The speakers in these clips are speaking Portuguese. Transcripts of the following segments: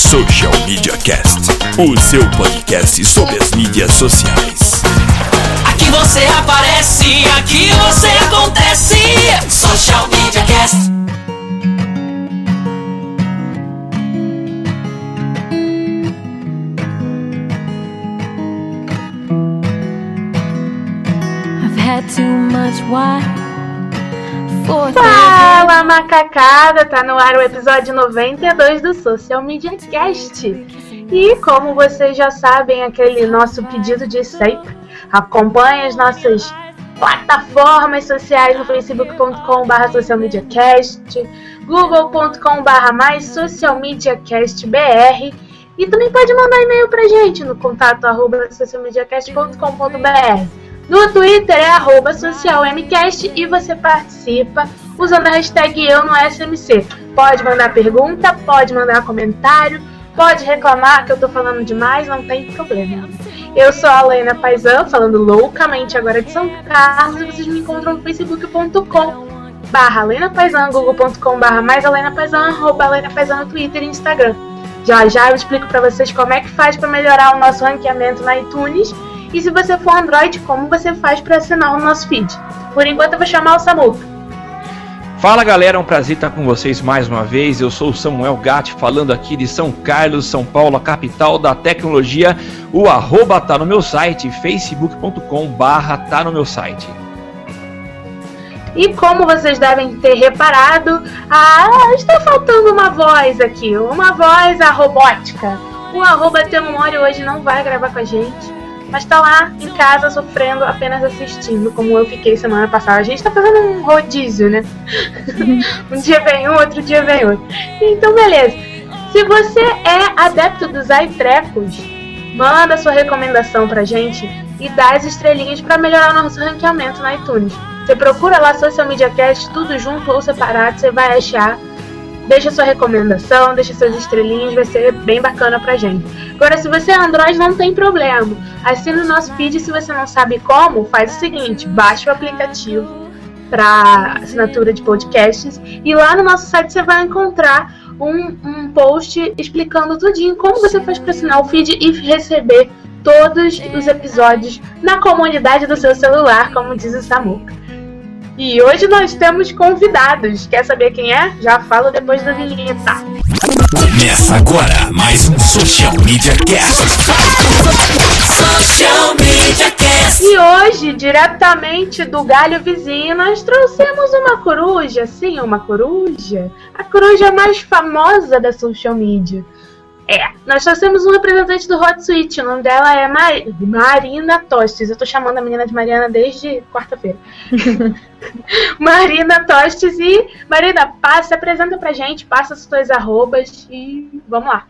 Social Media Cast, o seu podcast sobre as mídias sociais. Aqui você aparece, aqui você acontece. Social Media Cast. I've had too much wine for Fala macacada, tá no ar o episódio 92 do Social Media Cast. E como vocês já sabem, aquele nosso pedido de sempre, acompanhe as nossas plataformas sociais no facebook.com.br socialmediacast, google.com.br mais socialmediacastbr e também pode mandar e-mail pra gente no contato arroba socialmediacast.com.br. No Twitter é arroba socialmcast e você participa usando a hashtag eu no SMC. Pode mandar pergunta, pode mandar comentário, pode reclamar que eu tô falando demais, não tem problema. Eu sou a Lena Paisan, falando loucamente agora de São Carlos, e vocês me encontram no facebook.com barra Lena Paisan, google.com barra mais Alena Paisan, arroba Alena Paisan no Twitter e Instagram. Já já eu explico pra vocês como é que faz pra melhorar o nosso ranqueamento na iTunes e se você for Android, como você faz pra assinar o nosso feed. Por enquanto eu vou chamar o Samuca. Fala galera, é um prazer estar com vocês mais uma vez. Eu sou o Samuel Gatti, falando aqui de São Carlos, São Paulo, a capital da tecnologia. O arroba tá no meu site, facebook.com barra tá no meu site. E como vocês devem ter reparado, ah, está faltando uma voz aqui, uma voz a robótica. O arroba Temori hoje não vai gravar com a gente, mas tá lá em casa sofrendo, apenas assistindo, como eu fiquei semana passada. A gente tá fazendo um rodízio, né? um dia vem um, outro dia vem outro. Então, beleza. Se você é adepto dos iTrecos, manda sua recomendação pra gente e dá as estrelinhas para melhorar o nosso ranqueamento na iTunes. Você procura lá Social Media Cast, tudo junto ou separado, você vai achar. Deixa sua recomendação, deixa suas estrelinhas, vai ser bem bacana pra gente. Agora, se você é Android, não tem problema. Assina o nosso feed se você não sabe como, faz o seguinte, baixa o aplicativo para assinatura de podcasts e lá no nosso site você vai encontrar um, um post explicando tudinho como você faz para assinar o feed e receber todos os episódios na comunidade do seu celular, como diz o Samuca. E hoje nós temos convidados. Quer saber quem é? Já falo depois da vinheta. Começa agora mais um Social Media Cast. Social Media Cast. E hoje, diretamente do galho vizinho, nós trouxemos uma coruja, sim, uma coruja. A coruja mais famosa da social media. É, nós trouxemos um representante do Hot Suite, o nome dela é Mar Marina Tostes. Eu tô chamando a menina de Mariana desde quarta-feira. Marina Tostes e Marina, passa, se apresenta pra gente, passa as suas arrobas e vamos lá.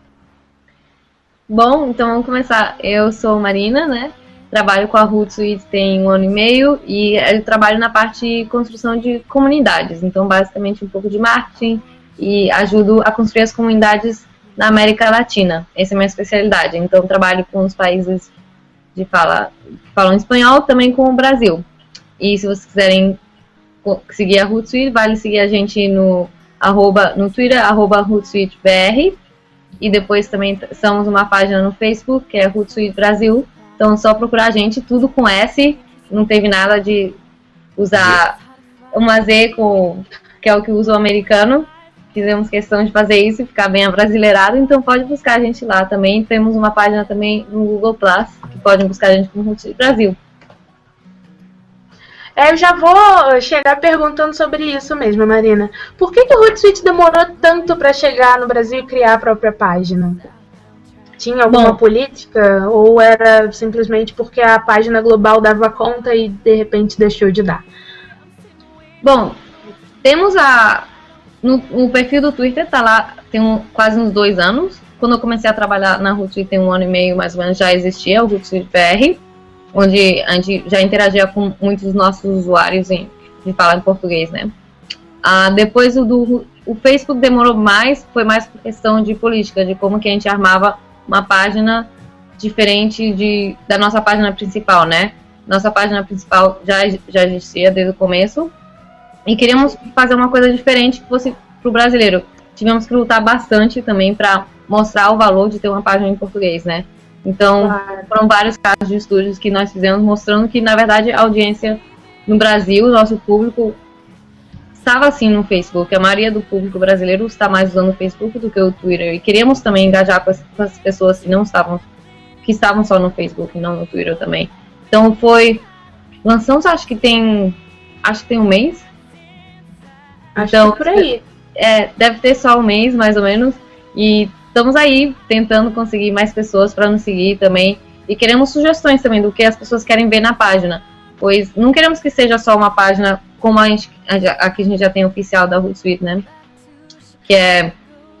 Bom, então vamos começar. Eu sou Marina, né? Trabalho com a Hootsuite tem um ano e meio e eu trabalho na parte de construção de comunidades. Então, basicamente, um pouco de marketing e ajudo a construir as comunidades na América Latina. Essa é a minha especialidade. Então, trabalho com os países de fala, que falam espanhol, também com o Brasil. E se vocês quiserem seguir a Hootsuite, vale seguir a gente no, arroba, no Twitter, arroba HootsuiteBR. E depois também somos uma página no Facebook, que é Hootsuite Brasil. Então, é só procurar a gente, tudo com S. Não teve nada de usar uma Z, com, que é o que usa o americano. Fizemos questão de fazer isso e ficar bem abrasileirado, então pode buscar a gente lá também. Temos uma página também no Google Plus, que podem buscar a gente com Hootsuite Brasil. É, eu já vou chegar perguntando sobre isso mesmo, Marina. Por que, que o Hootsuite demorou tanto para chegar no Brasil e criar a própria página? Tinha alguma Bom. política ou era simplesmente porque a página global dava conta e de repente deixou de dar? Bom, temos a. No, no perfil do Twitter tá lá, tem um- quase uns dois anos. quando eu comecei a trabalhar na Hootsuite tem um ano e meio mais ou menos já existia o Hootsuite BR, onde a gente já interagia com muitos dos nossos usuários em, de falar em português, né? Ah, depois o do o Facebook demorou mais, foi mais por questão de política, de como que a gente armava uma página diferente de, da nossa página principal, né? Nossa página principal já, já existia desde o começo e queríamos fazer uma coisa diferente que fosse para o brasileiro. Tivemos que lutar bastante também para mostrar o valor de ter uma página em português, né? Então, claro. foram vários casos de estúdios que nós fizemos mostrando que, na verdade, a audiência no Brasil, nosso público, estava assim no Facebook. A maioria do público brasileiro está mais usando o Facebook do que o Twitter. E queríamos também engajar com as, com as pessoas que não estavam, que estavam só no Facebook e não no Twitter também. Então foi. Lançamos, acho que tem. Acho que tem um mês. Acho então, que por aí. É, deve ter só um mês, mais ou menos. E estamos aí tentando conseguir mais pessoas para nos seguir também. E queremos sugestões também do que as pessoas querem ver na página. Pois não queremos que seja só uma página como a gente, aqui a gente já tem oficial da Hootsuite, né? Que é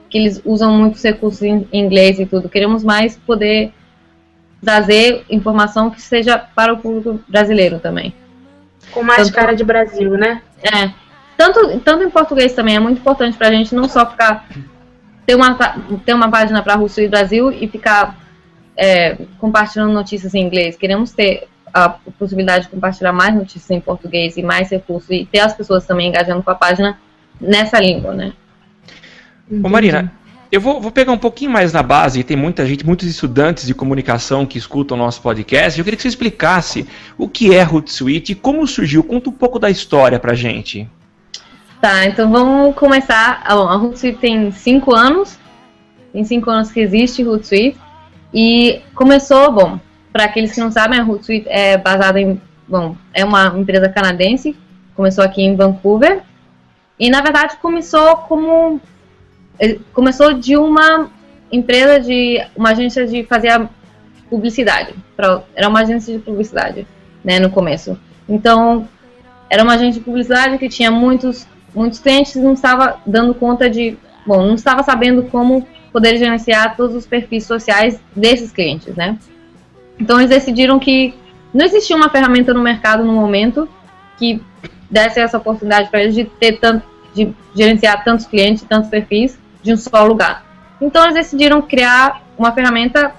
que eles usam muitos recursos em inglês e tudo. Queremos mais poder trazer informação que seja para o público brasileiro também. Com mais tanto, cara de Brasil, né? É. Tanto, tanto em português também é muito importante para a gente não só ficar ter uma, ter uma página para Rússia e Brasil e ficar é, compartilhando notícias em inglês. Queremos ter a possibilidade de compartilhar mais notícias em português e mais recursos e ter as pessoas também engajando com a página nessa língua, né? Ô Marina, eu vou, vou, pegar um pouquinho mais na base, tem muita gente, muitos estudantes de comunicação que escutam o nosso podcast. Eu queria que você explicasse o que é Hootsuite e como surgiu. Conta um pouco da história pra gente. Tá, então vamos começar. Ah, bom, a Hootsuite tem cinco anos. Tem cinco anos que existe Hootsuite. E começou, bom, para aqueles que não sabem, a Hootsuite é baseada em, bom, é uma empresa canadense, começou aqui em Vancouver, e na verdade começou como, começou de uma empresa de, uma agência de fazer publicidade, pra, era uma agência de publicidade, né, no começo. Então, era uma agência de publicidade que tinha muitos, muitos clientes não estava dando conta de, bom, não estava sabendo como poder gerenciar todos os perfis sociais desses clientes, né? Então eles decidiram que não existia uma ferramenta no mercado no momento que desse essa oportunidade para eles de ter tanto, de gerenciar tantos clientes, tantos perfis de um só lugar. Então eles decidiram criar uma ferramenta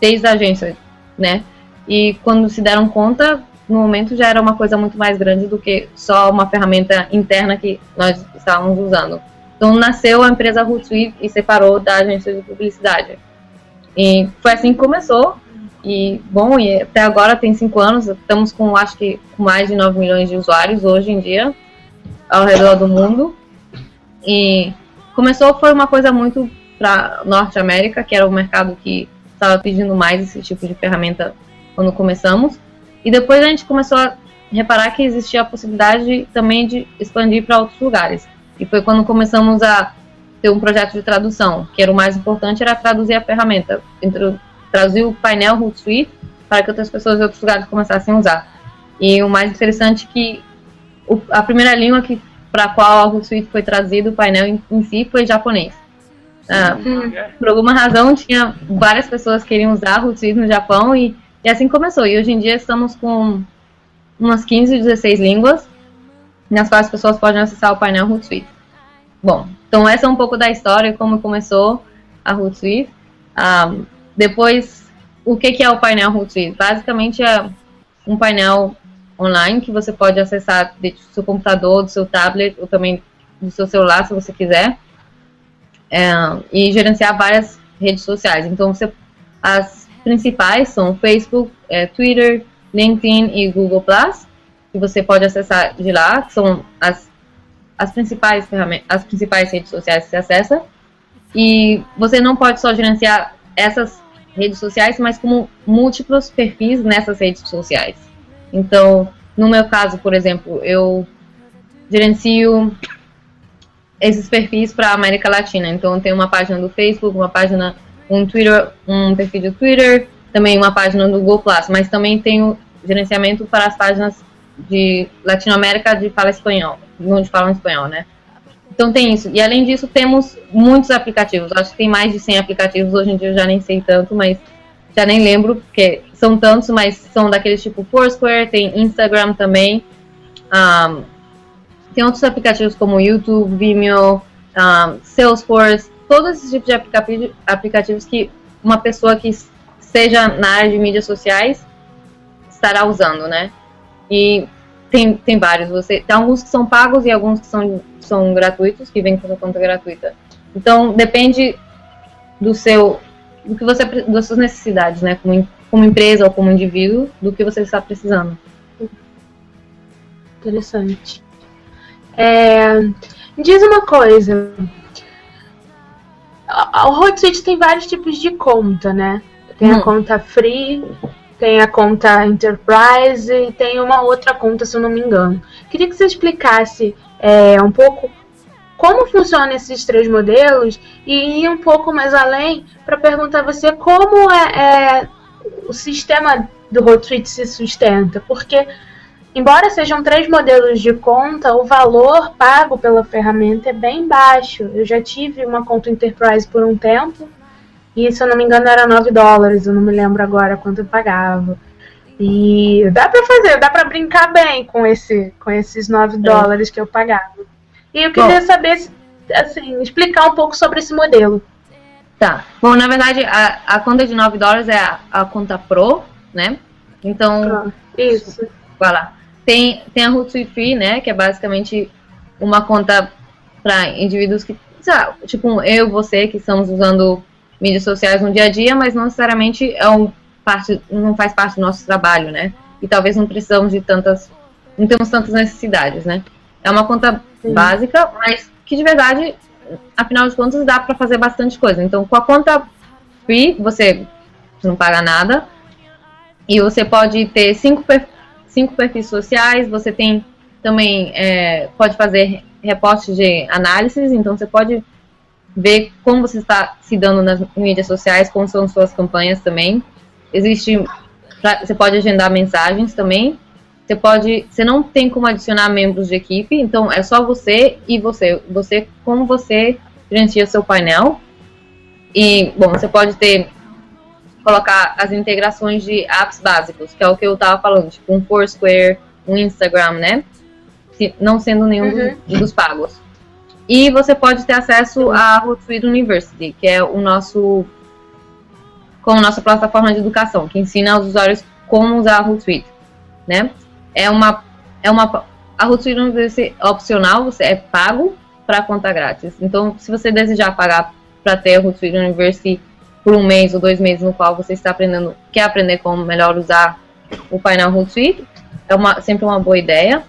desde a agência, né? E quando se deram conta, no momento já era uma coisa muito mais grande do que só uma ferramenta interna que nós estávamos usando. Então nasceu a empresa Hootsuite e separou da agência de publicidade. E foi assim que começou. E, bom, e até agora tem cinco anos, estamos com, acho que, com mais de 9 milhões de usuários hoje em dia, ao redor do mundo. E começou, foi uma coisa muito para Norte América, que era o mercado que estava pedindo mais esse tipo de ferramenta quando começamos. E depois a gente começou a reparar que existia a possibilidade também de expandir para outros lugares. E foi quando começamos a ter um projeto de tradução, que era o mais importante, era traduzir a ferramenta. Traduzir o painel Hootsuite para que outras pessoas de outros lugares começassem a usar. E o mais interessante é que o, a primeira língua que para a qual a Hootsuite foi traduzido, o painel em, em si, foi japonês. Ah, por alguma razão, tinha várias pessoas que queriam usar a Hootsuite no Japão e, e assim começou. E hoje em dia estamos com umas 15, 16 línguas nas quais as pessoas podem acessar o painel Hootsuite. Bom, então essa é um pouco da história, como começou a Hootsuite. Um, ah, depois, o que, que é o painel Hootsuite? Basicamente é um painel online que você pode acessar do seu computador, do seu tablet ou também do seu celular, se você quiser, é, e gerenciar várias redes sociais. Então, você, as principais são Facebook, é, Twitter, LinkedIn e Google Plus, que você pode acessar de lá, que são as, as principais ferramentas, as principais redes sociais que você acessa. E você não pode só gerenciar essas redes sociais, mas como múltiplos perfis nessas redes sociais. Então, no meu caso, por exemplo, eu gerencio esses perfis para a América Latina. Então, eu tenho uma página do Facebook, uma página, um Twitter, um perfil do Twitter, também uma página do Google Plus, mas também tenho gerenciamento para as páginas de Latinoamérica de fala espanhol, onde falam espanhol, né? Então tem isso. E além disso, temos muitos aplicativos. Acho que tem mais de 100 aplicativos. Hoje em dia eu já nem sei tanto, mas já nem lembro, porque são tantos, mas são daqueles tipo Foursquare, tem Instagram também. Um, tem outros aplicativos como YouTube, Vimeo, um, Salesforce, todos esses tipos de aplicativos, que uma pessoa que seja na área de mídias sociais estará usando, né? E tem, tem vários. Você, tem alguns que são pagos e alguns que são, são gratuitos, que vêm com a conta gratuita. Então, depende do seu do que você das suas necessidades, né, como, como empresa ou como indivíduo, do que você está precisando. Interessante. É, diz uma coisa. O Hootsuite tem vários tipos de conta, né? Tem hum. a conta free, tem a conta Enterprise e tem uma outra conta, se eu não me engano. Queria que você explicasse é, um pouco como funcionam esses três modelos e ir um pouco mais além para perguntar a você como é, é, o sistema do Hootsuite se sustenta, porque embora sejam três modelos de conta, o valor pago pela ferramenta é bem baixo. Eu já tive uma conta Enterprise por um tempo e se eu não me engano era 9 dólares, eu não me lembro agora quanto eu pagava. E dá para fazer, dá para brincar bem com esse com esses 9 é. dólares que eu pagava. E eu queria Bom, saber, assim, explicar um pouco sobre esse modelo. Tá. Bom, na verdade, a, a conta de 9 dólares é a, a conta Pro, né? Então. Isso. Vai lá. Tem, tem a Hootsuite Free, né? Que é basicamente uma conta para indivíduos que. Sabe, tipo, eu, você, que estamos usando mídias sociais no dia a dia, mas não necessariamente é um parte, não faz parte do nosso trabalho, né? E talvez não precisamos de tantas. Não temos tantas necessidades, né? É uma conta Sim. básica, mas que de verdade, afinal de contas, dá para fazer bastante coisa. Então, com a conta free, você não paga nada. E você pode ter cinco, cinco perfis sociais, você tem também, é, pode fazer reportes de análises, então você pode ver como você está se dando nas mídias sociais, como são suas campanhas também. Existe, você pode agendar mensagens também, você pode, você não tem como adicionar membros de equipe, então é só você e você. Você como você gerencia seu painel. E bom, você pode ter colocar as integrações de apps básicos, que é o que eu estava falando, tipo um Foursquare, um Instagram, né? Não sendo nenhum uhum. dos, dos, pagos. E você pode ter acesso à Hootsuite University, que é o nosso como nossa plataforma de educação, que ensina aos usuários como usar a Hootsuite, né? é uma é uma a Hootsuite University é opcional, você é pago para conta grátis. Então, se você desejar pagar para ter a Hootsuite University por um mês ou dois meses no qual você está aprendendo, quer aprender como melhor usar o painel Hootsuite, é uma, sempre uma boa ideia.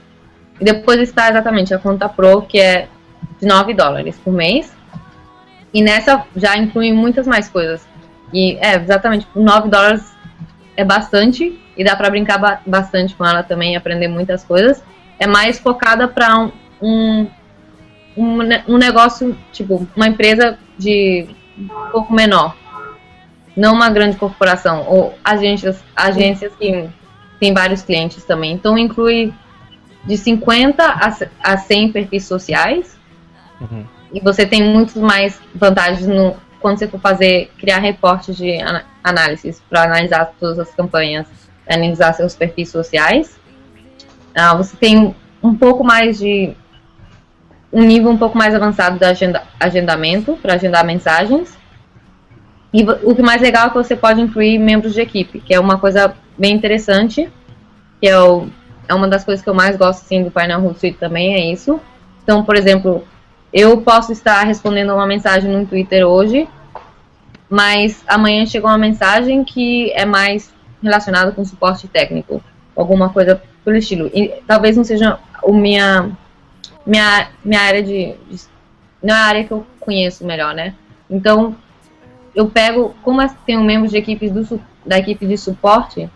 E depois está exatamente a conta Pro, que é de 9 dólares por mês. E nessa já inclui muitas mais coisas. E é, exatamente, 9 dólares é bastante e dá para brincar ba bastante com ela também, aprender muitas coisas. É mais focada para um, um, um, um, negócio, tipo, uma empresa de um pouco menor. Não uma grande corporação, ou agências, agências que tem vários clientes também. Então inclui de 50 a, a 100 perfis sociais. Uhum. E você tem muitas mais vantagens no, quando você for fazer, criar reportes de análises para analisar todas as campanhas analisar seus perfis sociais. Ah, você tem um pouco mais de um nível um pouco mais avançado de agenda, agendamento para agendar mensagens. E o que mais legal é que você pode incluir membros de equipe, que é uma coisa bem interessante, que é, o, é uma das coisas que eu mais gosto assim, do painel Hootsuite também, é isso. Então, por exemplo, eu posso estar respondendo uma mensagem no Twitter hoje, mas amanhã chegou uma mensagem que é mais relacionado com suporte técnico, alguma coisa pelo estilo. E talvez não seja o minha minha minha área de não é a área que eu conheço melhor, né? Então eu pego, como tenho membros de equipes do, da equipe de suporte,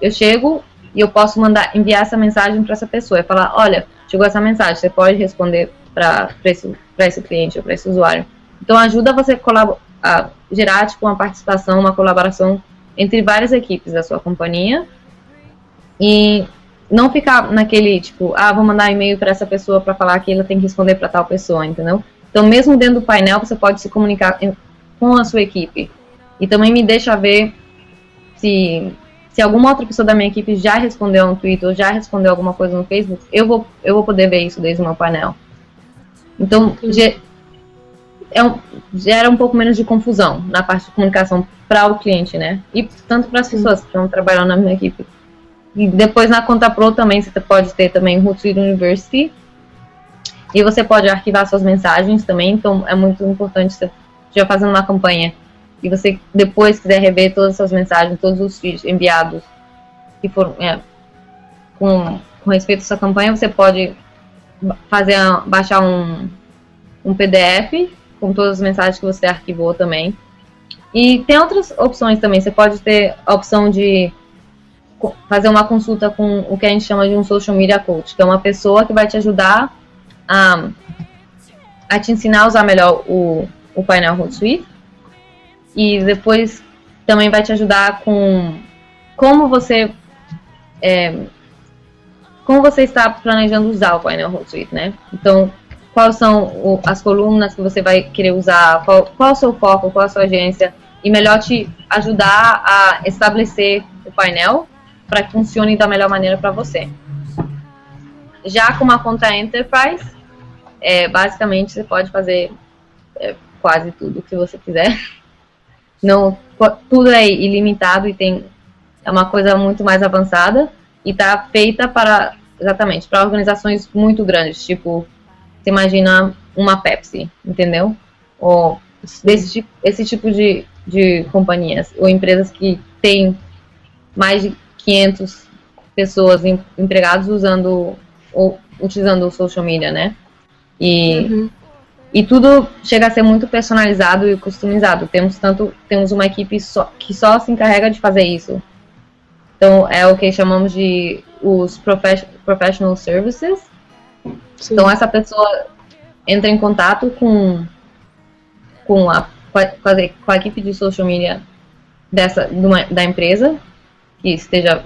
eu chego e eu posso mandar enviar essa mensagem para essa pessoa e falar, olha, chegou essa mensagem, você pode responder para esse, esse cliente ou para esse usuário. Então ajuda você a gerar tipo, uma participação, uma colaboração entre várias equipes da sua companhia. E não ficar naquele tipo, ah, vou mandar e-mail para essa pessoa para falar que ela tem que responder para tal pessoa, entendeu? Então, mesmo dentro do painel, você pode se comunicar com a sua equipe. E também me deixa ver se, se alguma outra pessoa da minha equipe já respondeu no Twitter ou já respondeu alguma coisa no Facebook, eu vou, eu vou poder ver isso desde o meu painel. Então, é um, gera um pouco menos de confusão na parte de comunicação para o cliente, né? E tanto para as pessoas que estão trabalhando na minha equipe. E depois na conta Pro também você pode ter também Hootsuite University. E você pode arquivar suas mensagens também, então é muito importante você já fazendo uma campanha e você depois quiser rever todas as suas mensagens, todos os vídeos enviados que foram é, com, com respeito a sua campanha, você pode fazer baixar um, um PDF com todas as mensagens que você arquivou também. E tem outras opções também. Você pode ter a opção de fazer uma consulta com o que a gente chama de um social media coach, que é uma pessoa que vai te ajudar a, a te ensinar a usar melhor o, o painel Hootsuite e depois também vai te ajudar com como você é, como você está planejando usar o painel Hootsuite, né? Então, quais são as colunas que você vai querer usar, qual, qual o seu foco, qual a sua agência, e melhor te ajudar a estabelecer o painel para que funcione da melhor maneira para você. Já com uma conta Enterprise, é, basicamente você pode fazer quase tudo que você quiser. Não, tudo é ilimitado e tem é uma coisa muito mais avançada e está feita para exatamente para organizações muito grandes, tipo você imagina uma Pepsi, entendeu? Ou desse esse tipo de, de companhias ou empresas que têm mais de 500 pessoas empregados usando ou utilizando o social media, né? E, uhum. E tudo chega a ser muito personalizado e customizado. Temos tanto temos uma equipe só, que só se encarrega de fazer isso. Então é o que chamamos de os professional services. Sim. Então essa pessoa entra em contato com com a, com a, com a equipe de social media dessa uma, da empresa que esteja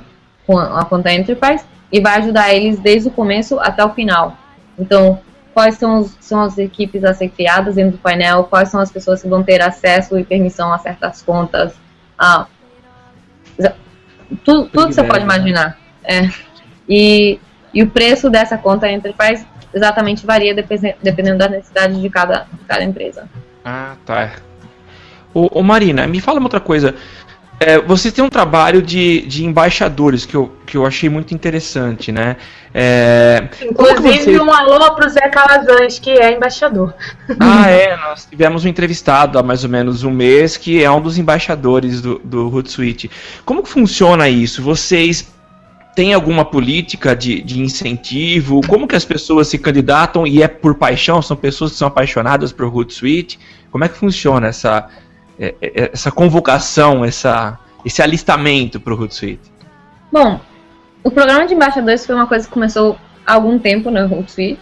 com a conta Enterprise e vai ajudar eles desde o começo até o final. Então, quais são, os, são as equipes a ser criadas dentro do painel, quais são as pessoas que vão ter acesso e permissão a certas contas, tudo, tudo que você pode imaginar. É. E, e o preço dessa conta Enterprise exatamente varia dependendo da necessidade de cada, de cada empresa. Ah, tá. Ô, ô Marina, me fala uma outra coisa. É, você tem um trabalho de, de embaixadores que eu, que eu achei muito interessante, né? É, Inclusive você... um alô pro Zé Calazans, que é embaixador. Ah, é, nós tivemos um entrevistado há mais ou menos um mês que é um dos embaixadores do, do Hootsuite. Como que funciona isso? Vocês têm alguma política de, de incentivo? Como que as pessoas se candidatam e é por paixão? São pessoas que são apaixonadas por Hootsuite? Como é que funciona essa essa convocação, essa, esse alistamento para o Hootsuite? Bom, o programa de embaixadores foi uma coisa que começou há algum tempo no Hootsuite.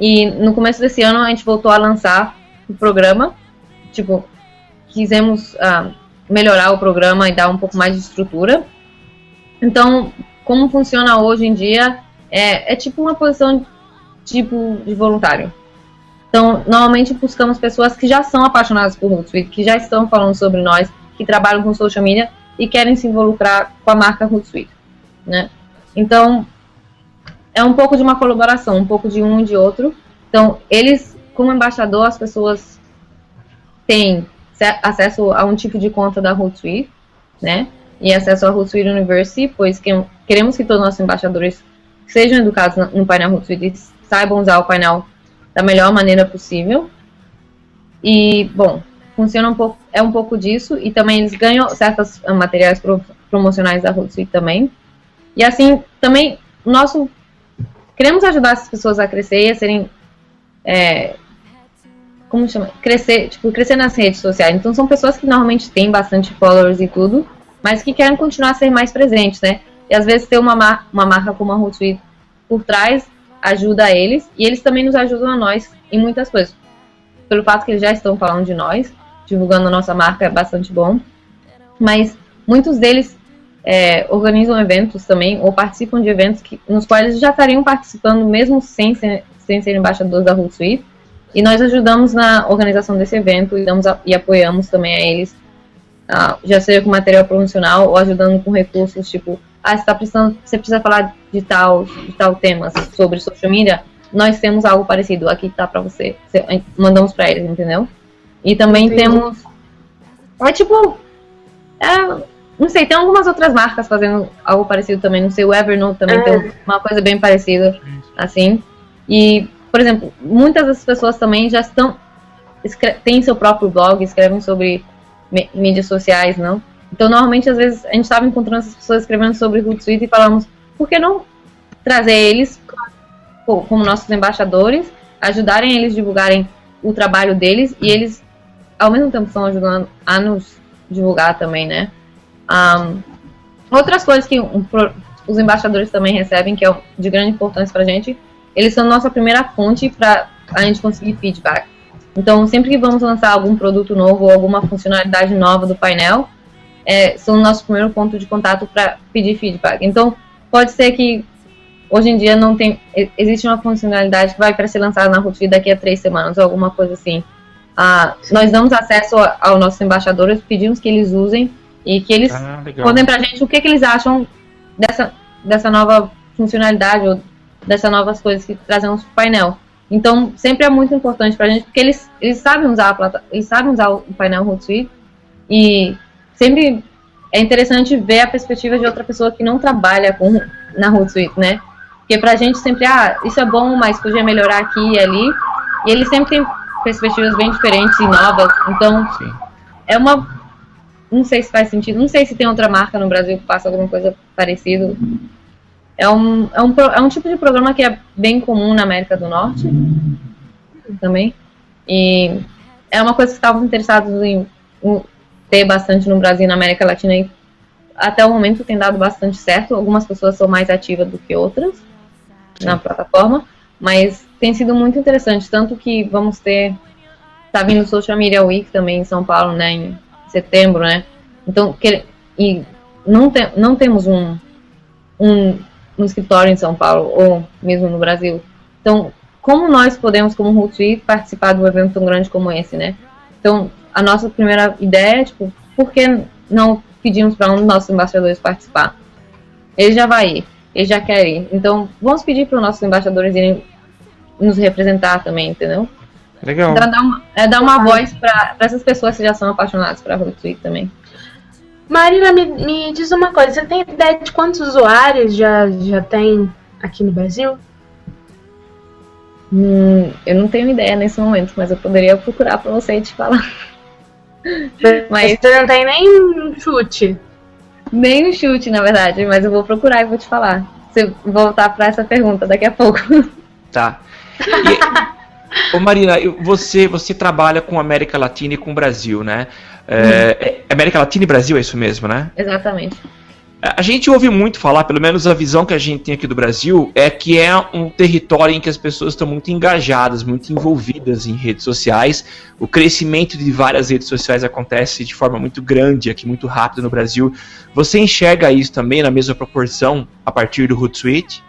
E no começo desse ano a gente voltou a lançar o programa. Tipo, quisemos uh, melhorar o programa e dar um pouco mais de estrutura. Então, como funciona hoje em dia, é, é tipo uma posição tipo de voluntário. Então, normalmente buscamos pessoas que já são apaixonadas por Hootsuite, que já estão falando sobre nós, que trabalham com social media e querem se involucrar com a marca Hootsuite, né? Então, é um pouco de uma colaboração, um pouco de um e de outro. Então, eles, como embaixador, as pessoas têm acesso a um tipo de conta da Hootsuite, né? E acesso à Hootsuite University, pois que, queremos que todos os nossos embaixadores sejam educados no painel Hootsuite e saibam usar o painel da melhor maneira possível. E, bom, funciona um pouco, é um pouco disso, e também eles ganham certos ah, materiais pro, promocionais da Hootsuite também. E assim, também, nosso, queremos ajudar essas pessoas a crescer e a serem, é, como chama? Crescer, tipo, crescer nas redes sociais. Então, são pessoas que normalmente têm bastante followers e tudo, mas que querem continuar a ser mais presentes, né? E às vezes ter uma, mar uma marca como a Hootsuite por trás ajuda eles e eles também nos ajudam a nós em muitas coisas. Pelo fato que eles já estão falando de nós, divulgando a nossa marca é bastante bom. Mas muitos deles é, organizam eventos também, ou participam de eventos que, nos quais eles já estariam participando, mesmo sem ser, sem ser embaixadores da Hootsuite. E nós ajudamos na organização desse evento e, damos a, e apoiamos também a eles, já seja com material promocional ou ajudando com recursos, tipo, ah, você, tá precisando, você precisa falar de tal, de tal temas sobre social media, nós temos algo parecido, aqui tá para você. Mandamos para eles, entendeu? E também temos. É tipo. É, não sei, tem algumas outras marcas fazendo algo parecido também. Não sei, o Evernote também é. tem uma coisa bem parecida, assim. E, por exemplo, muitas das pessoas também já estão. têm seu próprio blog, escrevem sobre mídias sociais, não? Então, normalmente, às vezes, a gente estava encontrando essas pessoas escrevendo sobre Hootsuite e falamos, por que não trazer eles como nossos embaixadores, ajudarem eles a divulgarem o trabalho deles e eles, ao mesmo tempo, estão ajudando a nos divulgar também, né? Um, outras coisas que um, os embaixadores também recebem, que é de grande importância para a gente, eles são nossa primeira fonte para a gente conseguir feedback. Então, sempre que vamos lançar algum produto novo ou alguma funcionalidade nova do painel, é, são o nosso primeiro ponto de contato para pedir feedback. Então, pode ser que hoje em dia não tem. Existe uma funcionalidade que vai para ser lançada na Root daqui a três semanas, ou alguma coisa assim. Ah, nós damos acesso aos nossos embaixadores, pedimos que eles usem e que eles ah, contem para a gente o que, que eles acham dessa, dessa nova funcionalidade ou dessas novas coisas que trazemos para o painel. Então, sempre é muito importante para a gente, porque eles, eles sabem usar a plata, eles sabem usar o painel Hootsuite e sempre é interessante ver a perspectiva de outra pessoa que não trabalha com na Hootsuite, né? Porque pra gente sempre, ah, isso é bom, mas podia melhorar aqui e ali. E eles sempre têm perspectivas bem diferentes e novas. Então, Sim. é uma não sei se faz sentido, não sei se tem outra marca no Brasil que faça alguma coisa parecida. É um, é um, é um tipo de programa que é bem comum na América do Norte também. E é uma coisa que estavam interessados em, em, ter bastante no Brasil e na América Latina e até o momento tem dado bastante certo. Algumas pessoas são mais ativas do que outras Sim. na plataforma, mas tem sido muito interessante, tanto que vamos ter tá vindo o Social Media Week também em São Paulo, né, em setembro, né? Então, que, e não, tem, não temos um, um, um escritório em São Paulo, ou mesmo no Brasil. Então, como nós podemos, como Hootsuite, participar de um evento tão grande como esse, né? Então, a nossa primeira ideia é, tipo, por que não pedimos para um dos nossos embaixadores participar? Ele já vai ir, ele já quer ir. Então, vamos pedir para os nossos embaixadores irem nos representar também, entendeu? Legal. Então, dar uma, é dar uma voz para essas pessoas que já são apaixonadas por Hootsuite também. Marina, me, me, diz uma coisa, você tem ideia de quantos usuários já, já tem aqui no Brasil? Hum, eu não tenho ideia nesse momento, mas eu poderia procurar para você e te falar. Mas você não tem nem chute. Nem um chute, na verdade, mas eu vou procurar e vou te falar. Se voltar para essa pergunta daqui a pouco. Tá. E, Ô Marina, você, você trabalha com América Latina e com Brasil, né? É, é, América Latina e Brasil é isso mesmo, né? Exatamente. A gente ouve muito falar, pelo menos a visão que a gente tem aqui do Brasil, é que é um território em que as pessoas estão muito engajadas, muito envolvidas em redes sociais. O crescimento de várias redes sociais acontece de forma muito grande aqui, muito rápido no Brasil. Você enxerga isso também na mesma proporção a partir do Hootsuite?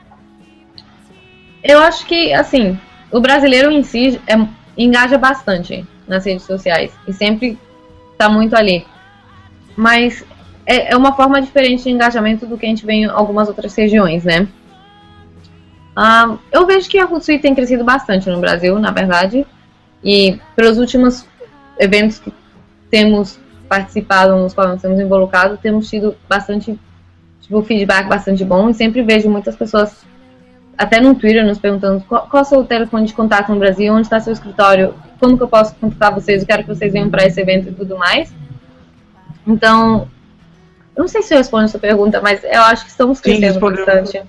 Eu acho que, assim, o brasileiro em si é, engaja bastante nas redes sociais e sempre está muito ali. Mas é, é, uma forma diferente de engajamento do que a gente vê em algumas outras regiões, né? Ah, eu vejo que a Hootsuite tem crescido bastante no Brasil, na verdade, e pelos últimos eventos que temos participado, nos quais temos involucrado, temos tido bastante tipo, feedback bastante bom e sempre vejo muitas pessoas até no Twitter nos perguntando qual, qual é o seu telefone de contato no Brasil, onde está seu escritório, como que eu posso contatar vocês, eu quero que vocês venham para esse evento e tudo mais. Então, eu não sei se eu respondo essa pergunta, mas eu acho que estamos crescendo bastante.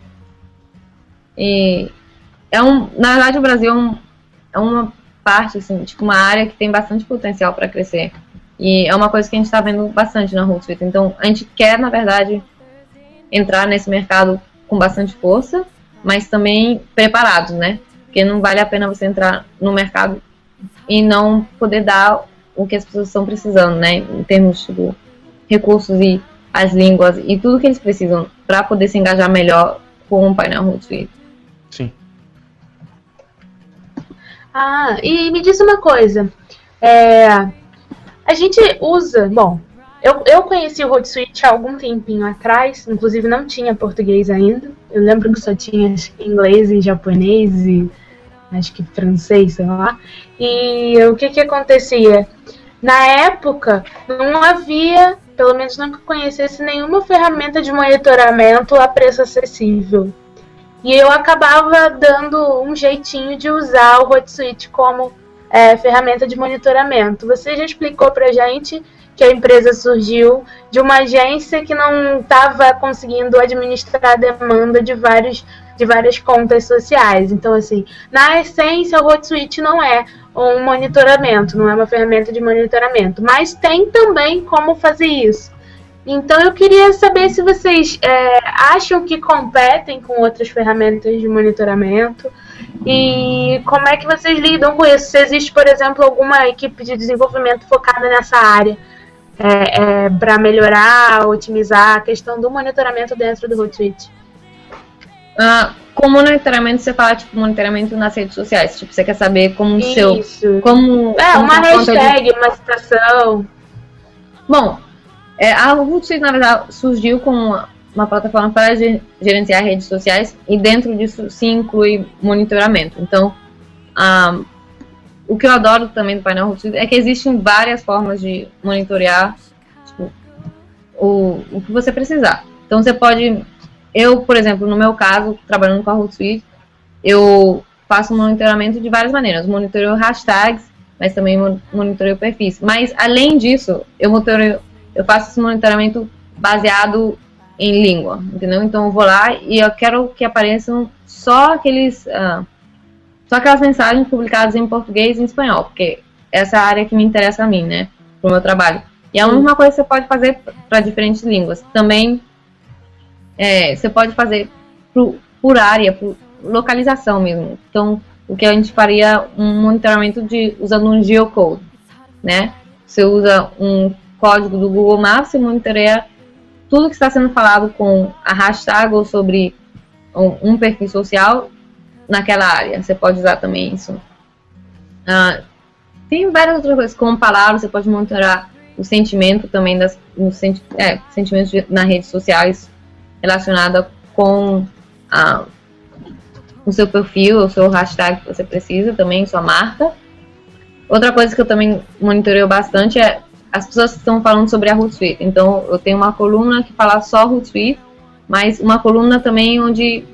E é um, na verdade o Brasil é, um, é uma parte, assim, tipo uma área que tem bastante potencial para crescer. E é uma coisa que a gente está vendo bastante na Hootsuite. Então, a gente quer, na verdade, entrar nesse mercado com bastante força mas também preparados, né? Porque não vale a pena você entrar no mercado e não poder dar o que as pessoas estão precisando, né? Em termos de tipo, recursos e as línguas e tudo que eles precisam para poder se engajar melhor com o painel Hootsuite. Sim. Ah, e me diz uma coisa. É, a gente usa, bom, eu, eu conheci o Hootsuite há algum tempinho atrás, inclusive não tinha português ainda. Eu lembro que só tinha inglês e japonês e acho que francês, sei lá. E o que que acontecia? Na época, não havia, pelo menos não conhecesse, nenhuma ferramenta de monitoramento a preço acessível. E eu acabava dando um jeitinho de usar o Hootsuite como é, ferramenta de monitoramento. Você já explicou pra gente que a empresa surgiu de uma agência que não estava conseguindo administrar a demanda de, vários, de várias contas sociais. Então, assim, na essência, o Hootsuite não é um monitoramento, não é uma ferramenta de monitoramento, mas tem também como fazer isso. Então eu queria saber se vocês é, acham que competem com outras ferramentas de monitoramento e como é que vocês lidam com isso. Se existe, por exemplo, alguma equipe de desenvolvimento focada nessa área é, é, para melhorar, otimizar a questão do monitoramento dentro do Hootsuite. Ah, com monitoramento, você fala, tipo, monitoramento nas redes sociais. Tipo, você quer saber como o seu. Como, É, como uma tá conta de- hashtag, uma citação. Bom, é, a Hootsuite, na verdade, surgiu como uma, uma plataforma para ge- gerenciar redes sociais e dentro disso se inclui monitoramento. Então, ah, o que eu adoro também do painel Hootsuite é que existem várias formas de monitorear tipo, o, o que você precisar. Então, você pode... Eu, por exemplo, no meu caso, trabalhando com a Hootsuite, eu faço monitoramento de várias maneiras. Monitoreio hashtags, mas também mon- monitoreio perfis. Mas, além disso, eu, monitoreio, eu faço esse monitoramento baseado em língua, entendeu? Então, eu vou lá e eu quero que apareçam só aqueles... ah, só aquelas mensagens publicadas em português e em espanhol, porque essa é a área que me interessa a mim, né? Pro meu trabalho. E é a mesma coisa que você pode fazer para diferentes línguas. Também é, você pode fazer pro- por área, por localização mesmo. Então, o que a gente faria um monitoramento de usando um geocode, né? Você usa um código do Google Maps e monitoreia tudo que está sendo falado com a hashtag ou sobre um, um perfil social naquela área. Você pode usar também isso. Ah, tem várias outras coisas, como palavras, você pode monitorar o sentimento também das senti é, sentimentos de- nas redes sociais relacionada com a, o seu perfil, o seu hashtag que você precisa também, sua marca. Outra coisa que eu também monitoreio bastante é as pessoas que estão falando sobre a Hootsuite. Então, eu tenho uma coluna que fala só Hootsuite, mas uma coluna também onde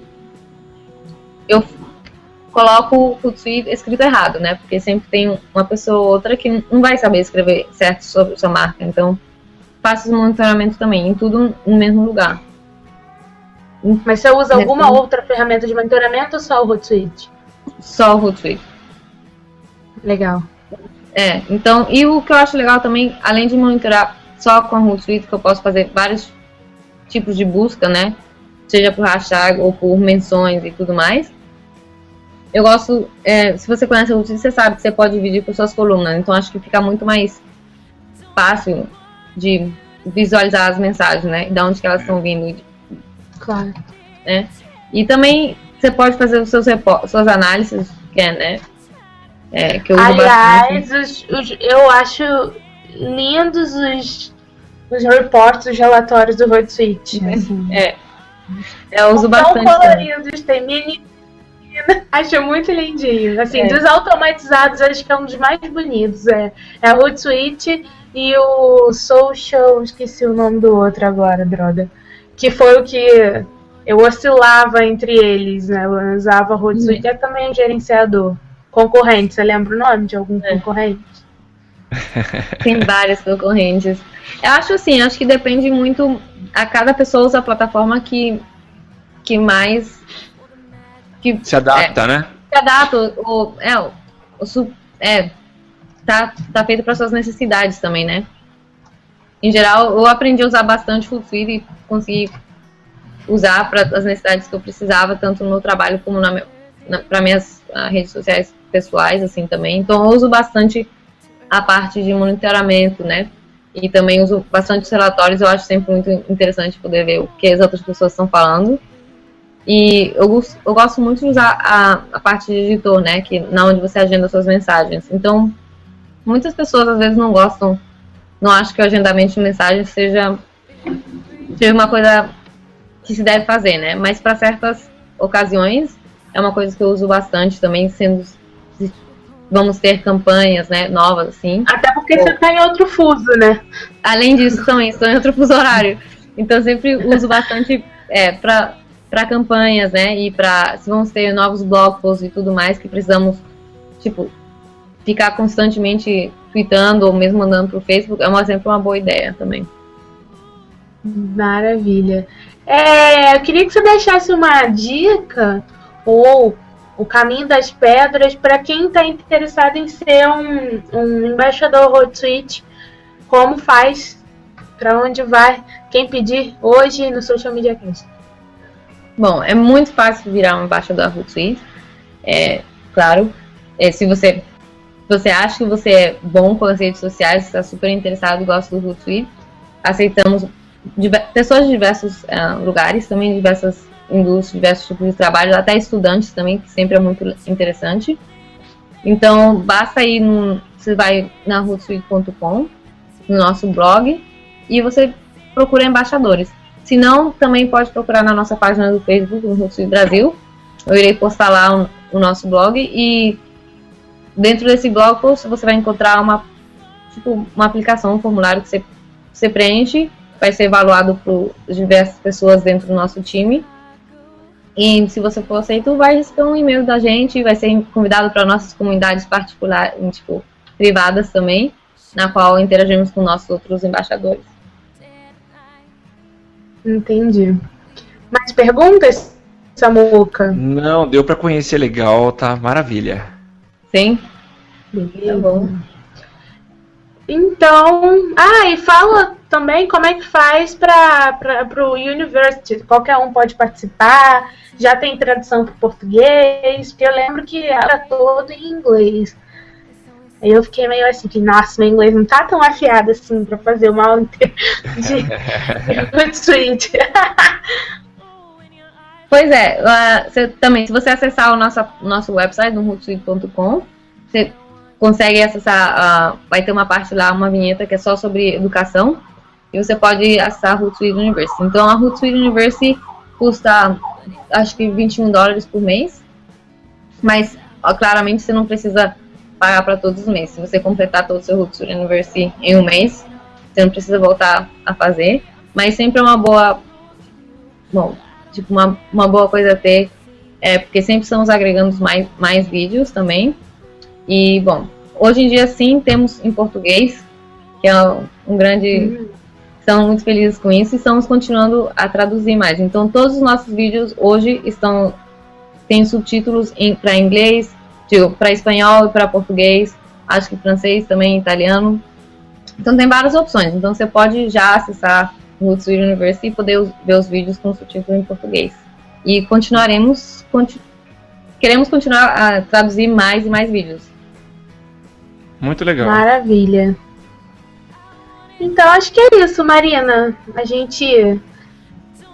eu coloco o Hootsuite escrito errado, né? Porque sempre tem uma pessoa ou outra que não vai saber escrever certo sobre sua marca. Então, faço esse monitoramento também, em tudo no mesmo lugar. Mas você usa alguma Depende. outra ferramenta de monitoramento ou só o Hootsuite? Só o Hootsuite. Legal. É, então, e o que eu acho legal também, além de monitorar só com a Hootsuite, que eu posso fazer vários tipos de busca, né? Seja por hashtag ou por menções e tudo mais. Eu gosto, é, se você conhece a Hootsuite, você sabe que você pode dividir por suas colunas. Então, acho que fica muito mais fácil de visualizar as mensagens, né? De onde que elas estão vindo, Claro. né? E também você pode fazer os seus suas análises, que é, né? É, que eu uso bastante. Aliás, os- os- eu acho lindos os, os reportes, os relatórios do Hootsuite. Assim. É. Eu uso bastante. também. coloridos, tem mini. Acho muito lindinho. Assim, É. dos automatizados, acho que é um dos mais bonitos. É, é a Hootsuite e o Social, esqueci o nome do outro agora, droga. Que foi o que eu oscilava entre eles, né? Eu usava o Hootsuite, é também um gerenciador. Concorrente, você lembra o nome de algum É. concorrente? Tem várias concorrentes. Eu acho assim, acho que depende muito. A cada pessoa usa a plataforma que, que mais. Que Se adapta, né? se adapta. O, é, o, é, tá, tá feito para suas necessidades também, né? Em geral, eu aprendi a usar bastante Hootsuite e consegui usar para as necessidades que eu precisava, tanto no trabalho como na, na, para minhas ah, redes sociais pessoais, assim também. Então, eu uso bastante a parte de monitoramento, né? E também uso bastante os relatórios, eu acho sempre muito interessante poder ver o que as outras pessoas estão falando. E eu, eu gosto muito de usar a, a parte de editor, né? Que, na onde você agenda suas mensagens. Então, muitas pessoas às vezes não gostam, não acham que o agendamento de mensagens seja, seja uma coisa que se deve fazer, né? Mas para certas ocasiões é uma coisa que eu uso bastante também, sendo se vamos ter campanhas, né, novas assim. Até porque você tá em outro fuso, né? Além disso, também estou em outro fuso horário. Então, eu sempre uso bastante é, para campanhas, né? E para se vamos ter novos blog posts e tudo mais que precisamos, tipo, ficar constantemente tweetando ou mesmo mandando pro Facebook, é uma, sempre uma boa ideia também. Maravilha. É, eu queria que você deixasse uma dica ou o caminho das pedras para quem está interessado em ser um, um embaixador Hootsuite. Como faz? Para onde vai? Quem pedir hoje no Social Media Cast? Bom, é muito fácil virar um embaixador Hootsuite. É, claro, é, se você se você acha que você é bom com as redes sociais, está super interessado gosta do Hootsuite, aceitamos pessoas de diversos ah, lugares, também de diversas indústrias, diversos tipos de trabalho, até estudantes também, que sempre é muito interessante. Então, basta ir no, você vai na hootsuite.com, no nosso blog, e você procura embaixadores. Se não, também pode procurar na nossa página do Facebook, no Hootsuite Brasil. Eu irei postar lá o, o nosso blog e dentro desse blog post você vai encontrar uma tipo uma aplicação, um formulário que você, você preenche, vai ser evaluado por diversas pessoas dentro do nosso time. E se você for aceito, vai receber um e-mail da gente, vai ser convidado para nossas comunidades particulares, tipo, privadas também, na qual interagimos com nossos outros embaixadores. Entendi. Mais perguntas, Samuca? Não, deu pra conhecer legal, tá maravilha. Sim? Tá Beleza. bom. Então, ah, e fala também como é que faz para o University. Qualquer um pode participar, já tem tradução para português, porque eu lembro que era todo em inglês. Aí eu fiquei meio assim, que nossa, meu inglês não tá tão afiado assim para fazer uma aula inteira de Hootsuite. Pois é, você, também, se você acessar o nosso, nosso website, no hootsuite.com, você consegue acessar, ah, vai ter uma parte lá, uma vinheta que é só sobre educação, e você pode acessar a Hootsuite University. Então, a Hootsuite University custa, acho que 21 dólares por mês, mas, claramente, você não precisa pagar para todos os meses. Se você completar todo o seu Hootsuite University em um mês, você não precisa voltar a fazer, mas sempre é uma boa, bom, tipo, uma, uma boa coisa a ter, é, porque sempre estamos agregando mais, mais vídeos também. E, bom, hoje em dia sim temos em português, que é um, grande. Estamos muito felizes com isso e estamos continuando a traduzir mais. Então, todos os nossos vídeos hoje estão. tem subtítulos para inglês, para espanhol e para português, acho que francês também, italiano. Então, tem várias opções. Então, você pode já acessar o Hootsuite University e poder ver os vídeos com subtítulos em português. E continuaremos. Conti queremos continuar a traduzir mais e mais vídeos. Muito legal. Maravilha. Então acho que é isso, Marina. A gente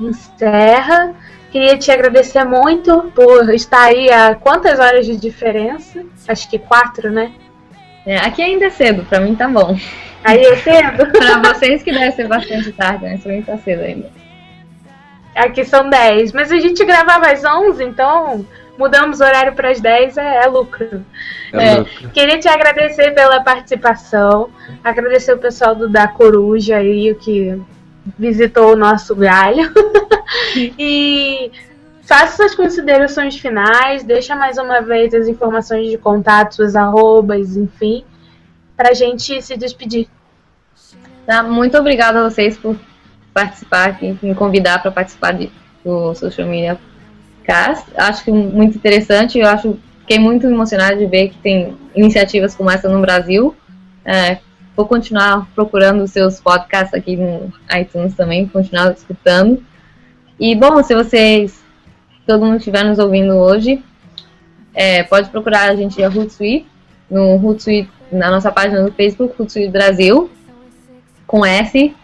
encerra. Queria te agradecer muito por estar aí a quantas horas de diferença? Acho que quatro, né? É, aqui ainda é cedo, pra mim tá bom. Aí é cedo? pra vocês que deve ser bastante tarde, mas pra mim tá cedo ainda. Aqui são 10. Mas a gente gravava às 11, então mudamos o horário para as 10, é, é lucro. É É, louco. Queria te agradecer pela participação, agradecer o pessoal do da Coruja aí, o que visitou o nosso galho. e faça suas considerações finais, deixa mais uma vez as informações de contato, suas arrobas, enfim, pra gente se despedir. Tá? Muito obrigada a vocês por participar aqui, me convidar para participar de, do Social Media Cast. Acho que muito interessante, eu acho fiquei muito emocionada de ver que tem iniciativas como essa no Brasil. É, vou continuar procurando os seus podcasts aqui no iTunes também, continuar escutando. E bom, se vocês, todo mundo estiver nos ouvindo hoje, é, pode procurar a gente a Hootsuite, no Hootsuite, na nossa página do Facebook, Hootsuite Brasil. com S,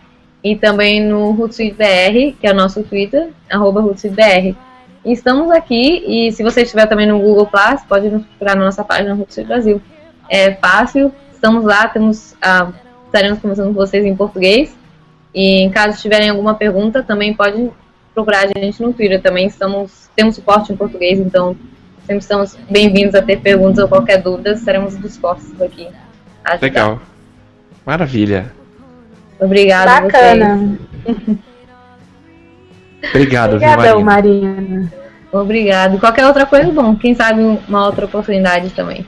e também no Hootsuite BR, que é o nosso Twitter, arroba BR. Estamos aqui, e se você estiver também no Google Plus, pode nos procurar na nossa página Hootsuite Brasil. É fácil, estamos lá, temos, ah, estaremos conversando com vocês em português. E caso tiverem alguma pergunta, também pode procurar a gente no Twitter. Também estamos, temos suporte em português, então sempre estamos bem-vindos a ter perguntas ou qualquer dúvida, estaremos dispostos aqui. Legal. Maravilha. Obrigada Bacana. Obrigado, viu, Obrigadão, Marina? Marina. Obrigado. Qualquer outra coisa, bom, quem sabe uma outra oportunidade também.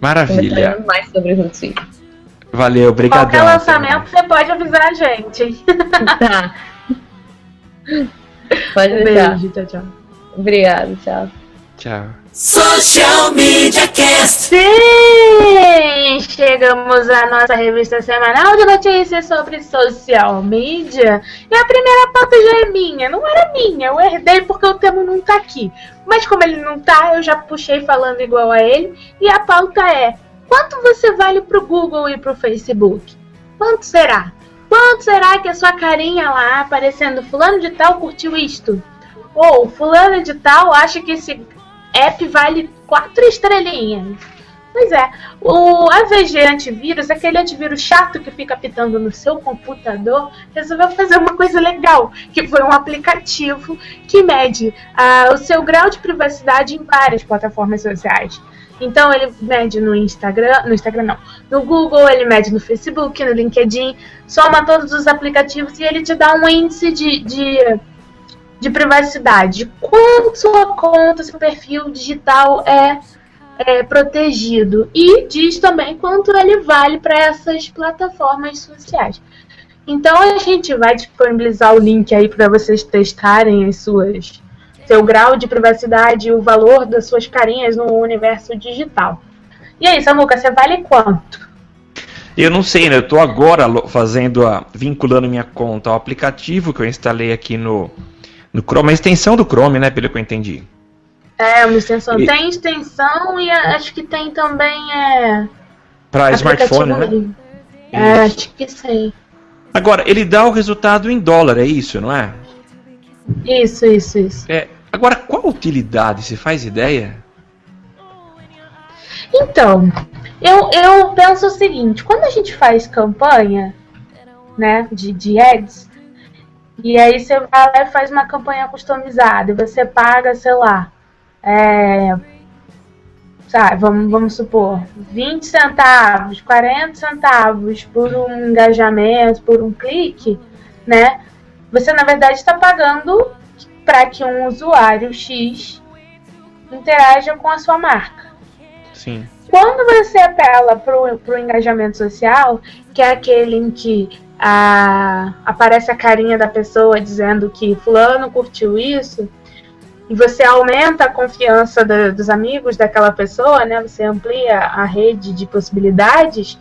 Maravilha. Mais sobre o Hootsuite. Valeu, obrigadão. Qualquer lançamento, você pode avisar a gente. Tá. Pode Um deixar. beijo, tchau, tchau. Obrigado, tchau. Tchau. Social Media Cast. Sim! Chegamos à nossa revista semanal de notícias sobre social media. E a primeira pauta já é minha. Não era minha, eu herdei porque o tema não tá aqui. Mas como ele não tá, eu já puxei falando igual a ele. E a pauta é: quanto você vale pro Google e pro Facebook? Quanto será? Quanto será que a sua carinha lá aparecendo fulano de tal curtiu isto? Ou fulano de tal acha que esse app vale quatro estrelinhas. Pois é, o AVG antivírus, aquele antivírus chato que fica pitando no seu computador, resolveu fazer uma coisa legal, que foi um aplicativo que mede ah, o seu grau de privacidade em várias plataformas sociais. Então ele mede no Instagram, no Instagram não, no Google, ele mede no Facebook, no LinkedIn, soma todos os aplicativos e ele te dá um índice de, de de privacidade. Quanto sua conta, seu perfil digital é, é protegido. E diz também quanto ele vale para essas plataformas sociais. Então a gente vai disponibilizar o link aí para vocês testarem as suas seu grau de privacidade e o valor das suas carinhas no universo digital. E aí, Samuca, você vale quanto? Eu não sei, né? Eu tô agora fazendo a. vinculando minha conta ao aplicativo que eu instalei aqui no, no Chrome, a extensão do Chrome, né? Pelo que eu entendi. É, uma extensão. E- Tem extensão e acho que tem também é, Pra smartphone, né? É, acho que sim. Agora, ele dá o resultado em dólar, é isso, não é? Isso, isso, isso. É. Agora, qual a utilidade? Você faz ideia? Então, eu, eu penso o seguinte, quando a gente faz campanha, né, de, de ads, e aí você vai lá e faz uma campanha customizada, e você paga, sei lá, é, sabe, vamos, vamos supor, 20 centavos, 40 centavos por um engajamento, por um clique, né, você na verdade está pagando para que um usuário X interaja com a sua marca. Sim. Quando você apela para o engajamento social, que é aquele em que a, aparece a carinha da pessoa dizendo que fulano curtiu isso, e você aumenta a confiança da- dos amigos daquela pessoa, né? Você amplia a rede de possibilidades,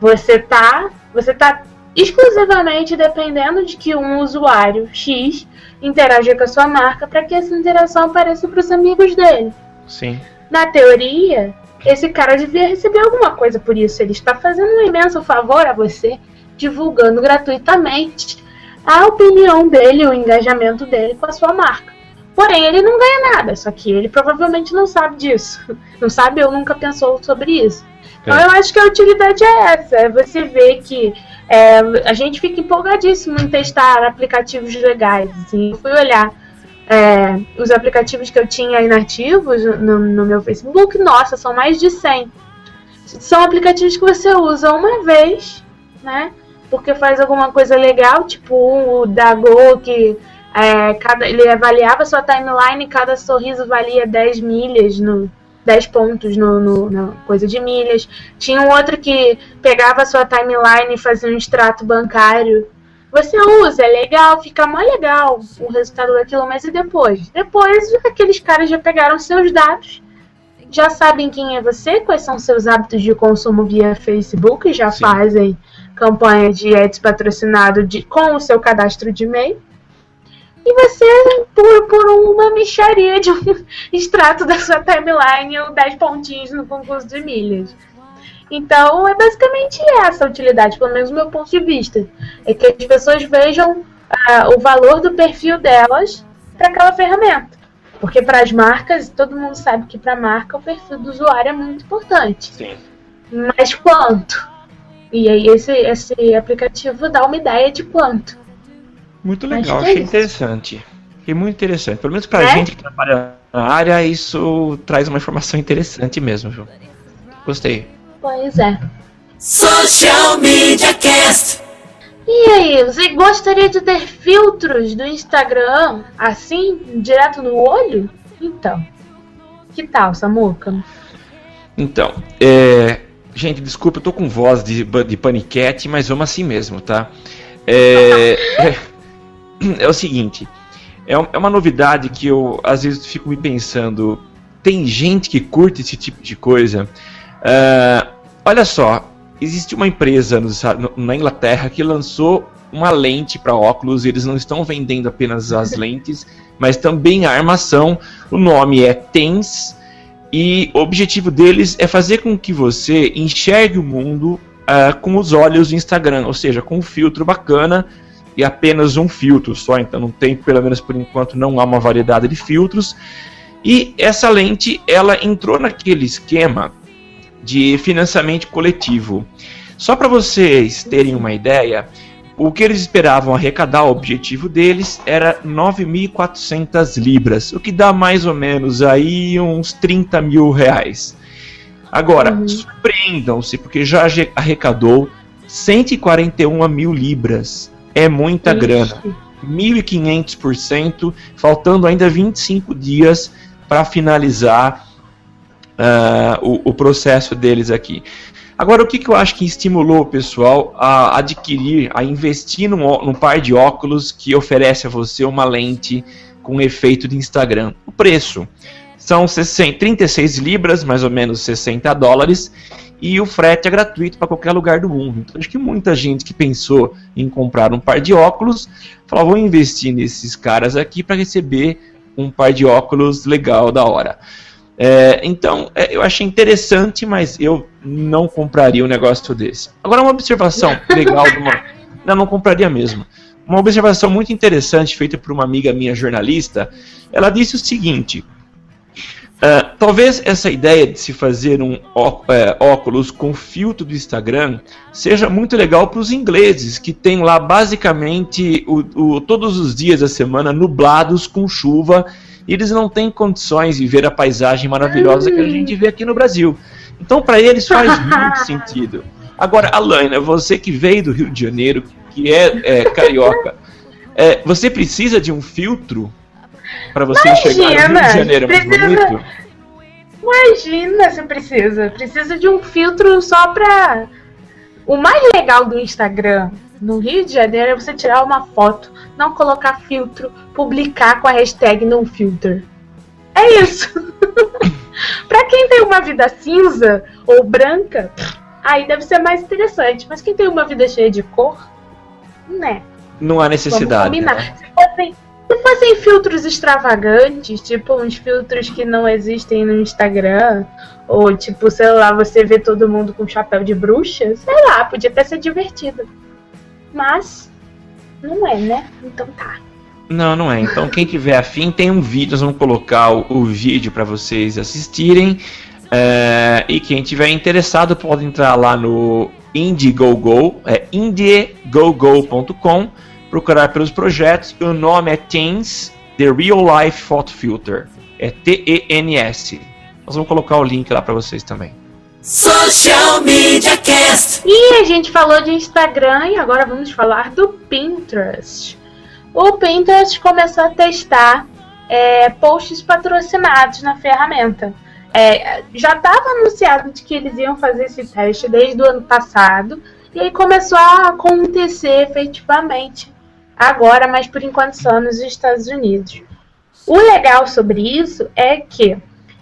você tá, você tá exclusivamente dependendo de que um usuário X interaja com a sua marca para que essa interação apareça para os amigos dele Sim. na teoria, esse cara devia receber alguma coisa por isso. Ele está fazendo um imenso favor a você, divulgando gratuitamente a opinião dele, o engajamento dele com a sua marca. Porém, ele não ganha nada, só que ele provavelmente não sabe disso. Não sabe ou nunca pensou sobre isso. Então É. eu acho que a utilidade é essa, é você ver que é, a gente fica empolgadíssimo em testar aplicativos legais. Assim. Eu fui olhar é, os aplicativos que eu tinha inativos no, no meu Facebook, nossa, são mais de 100. São aplicativos que você usa uma vez, né? Porque faz alguma coisa legal, tipo o da Go, que é, cada, ele avaliava sua timeline e cada sorriso valia 10 milhas no. 10 pontos no, no, na coisa de milhas. Tinha um outro que pegava a sua timeline e fazia um extrato bancário. Você usa, é legal, fica mó legal o resultado daquilo, mas e depois? Depois aqueles caras já pegaram seus dados, já sabem quem é você, quais são seus hábitos de consumo via Facebook, já Sim. fazem campanha de ads patrocinado de, com o seu cadastro de e-mail. E você, por, por uma micharia de um extrato da sua timeline ou 10 pontinhos no concurso de milhas. Então é basicamente essa a utilidade, pelo menos do meu ponto de vista. É que as pessoas vejam ah, o valor do perfil delas para aquela ferramenta. Porque para as marcas, todo mundo sabe que para a marca o perfil do usuário é muito importante. Sim. Mas quanto? E aí esse, esse aplicativo dá uma ideia de quanto. Muito legal, é achei isso. interessante. Achei muito interessante. Pelo menos pra É? gente que trabalha na área, isso traz uma informação interessante mesmo, viu? Gostei. Pois é. Social Media Cast. E aí, você gostaria de ter filtros do Instagram assim, direto no olho? Então, que tal, Samuca? Então, é... gente, desculpa, eu tô com voz de, de paniquete, mas vamos assim mesmo, tá? É, é, o seguinte, é, um- é uma novidade que eu às vezes fico me pensando. Tem gente que curte esse tipo de coisa. Ah, olha só, existe uma empresa no- na Inglaterra que lançou uma lente para óculos. Eles não estão vendendo apenas as lentes, mas também a armação. O nome é TENS e o objetivo deles é fazer com que você enxergue o mundo ah, com os olhos do Instagram, ou seja, com um filtro bacana e apenas um filtro só, então não tem, pelo menos por enquanto, não há uma variedade de filtros. E essa lente, ela entrou naquele esquema de financiamento coletivo. Só para vocês terem uma ideia, o que eles esperavam arrecadar, o objetivo deles era 9.400 libras, o que dá mais ou menos aí uns 30 mil reais. Agora, Uhum. surpreendam-se, porque já arre- arrecadou 141 mil libras. É muita grana. 1.500%, faltando ainda 25 dias para finalizar ah, o, o processo deles aqui. Agora, o que, que eu acho que estimulou o pessoal a adquirir, a investir num, num par de óculos que oferece a você uma lente com efeito de Instagram? O preço. São 60, 36 libras, mais ou menos 60 dólares, e o frete é gratuito para qualquer lugar do mundo. Então, acho que muita gente que pensou em comprar um par de óculos falou: vou investir nesses caras aqui para receber um par de óculos legal da hora. É, então, é, eu achei interessante, mas eu não compraria um negócio desse. Agora, uma observação legal de uma. Não, não compraria mesmo. Uma observação muito interessante feita por uma amiga minha jornalista. Ela disse o seguinte: ah, talvez essa ideia de se fazer um ó- é, óculos com filtro do Instagram seja muito legal para os ingleses, que tem lá basicamente o, o- todos os dias da semana nublados com chuva e eles não têm condições de ver a paisagem maravilhosa que a gente vê aqui no Brasil. Então, para eles faz muito sentido. Agora, Alaina, você que veio do Rio de Janeiro, que é, é, carioca, é, você precisa de um filtro para você enxergar o Rio de Imagina, Janeiro mais precisa- bonito? Imagina se precisa. Precisa de um filtro só pra. O mais legal do Instagram no Rio de Janeiro é você tirar uma foto, não colocar filtro, publicar com a hashtag não filter. É isso. pra quem tem uma vida cinza ou branca, aí deve ser mais interessante. Mas quem tem uma vida cheia de cor, né? Não há Vamos necessidade. combinar. né? Se fossem, se fossem filtros extravagantes, tipo uns filtros que não existem no Instagram, ou tipo, sei lá, você vê todo mundo com chapéu de bruxa, sei lá, podia até ser divertido. Mas não é, né? Então tá. Não, não é. Então, quem tiver afim, tem um vídeo. Nós vamos colocar o, o vídeo para vocês assistirem. É, e quem tiver interessado pode entrar lá no Indiegogo, é indiegogo.com, procurar pelos projetos. O nome é TENS, The Real Life Photo Filter. É T-E-N-S. Nós vamos colocar o link lá para vocês também. Social Media Cast. E a gente falou de Instagram e agora vamos falar do Pinterest. O Pinterest começou a testar é, posts patrocinados na ferramenta. É, já estava anunciado de que eles iam fazer esse teste desde o ano passado e aí começou a acontecer efetivamente agora, mas por enquanto só nos Estados Unidos. O legal sobre isso é que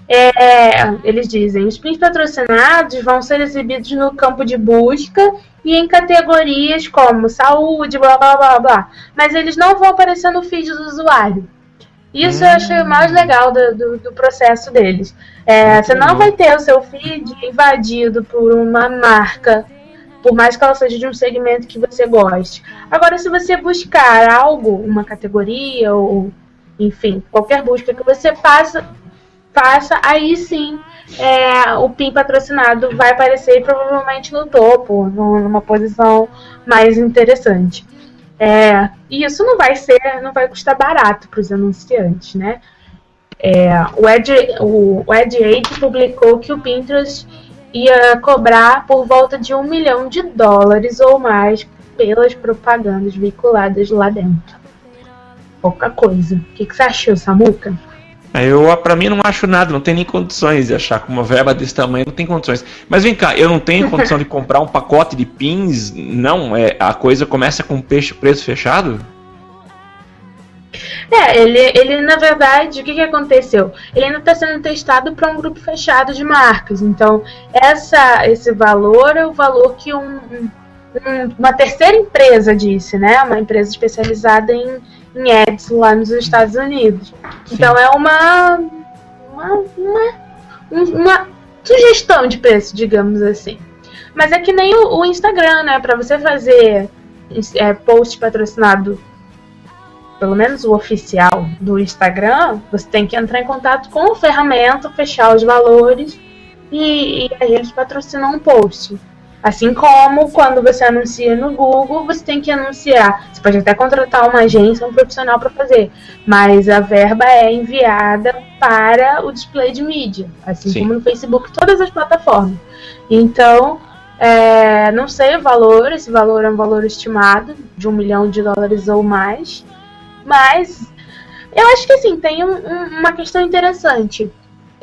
é, eles dizem, os pins patrocinados vão ser exibidos no campo de busca e em categorias como saúde, blá blá blá blá. Mas eles não vão aparecer no feed do usuário. Isso eu achei o mais legal do, do, do processo deles. É, você não vai ter o seu feed invadido por uma marca, por mais que ela seja de um segmento que você goste. Agora, se você buscar algo, uma categoria ou, enfim, qualquer busca que você faça, faça aí sim é, o PIN patrocinado vai aparecer provavelmente no topo, numa posição mais interessante. É, e isso não vai ser, não vai custar barato para os anunciantes, né? É, o Ed, o, o Ed Age publicou que o Pinterest ia cobrar por volta de um milhão de dólares ou mais pelas propagandas veiculadas lá dentro. Pouca coisa. O que, que você achou, Samuca? Eu, pra mim, não acho nada, não tem nem condições de achar com uma verba desse tamanho, não tem condições. Mas vem cá, eu não tenho condição de comprar um pacote de pins, não? É, a coisa começa com peixe preço fechado? É, ele, ele na verdade, o que, que aconteceu? Ele ainda está sendo testado para um grupo fechado de marcas. Então, essa, esse valor é o valor que um, um, uma terceira empresa disse, né? Uma empresa especializada em em ads lá nos Estados Unidos. Sim. Então é uma, uma, uma, uma, sugestão de preço, digamos assim. Mas é que nem o, o Instagram, né? Para você fazer é, post patrocinado, pelo menos o oficial do Instagram, você tem que entrar em contato com a ferramenta, fechar os valores e, e aí eles patrocinam um post. Assim como quando você anuncia no Google, você tem que anunciar. Você pode até contratar uma agência, um profissional para fazer, mas a verba é enviada para o display de mídia, assim Sim. como no Facebook, todas as plataformas. Então, é, não sei o valor, esse valor é um valor estimado de um milhão de dólares ou mais, mas eu acho que assim tem um, um, uma questão interessante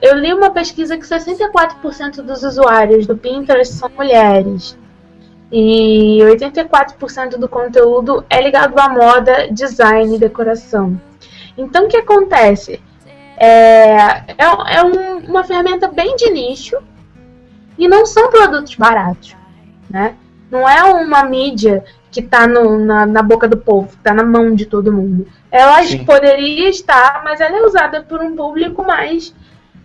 eu li uma pesquisa que 64% dos usuários do Pinterest são mulheres. E 84% do conteúdo é ligado à moda, design e decoração. Então, o que acontece? É, é, é um, uma ferramenta bem de nicho e não são produtos baratos. Né? Não é uma mídia que está na, na boca do povo, está na mão de todo mundo. Ela Sim. poderia estar, mas ela é usada por um público mais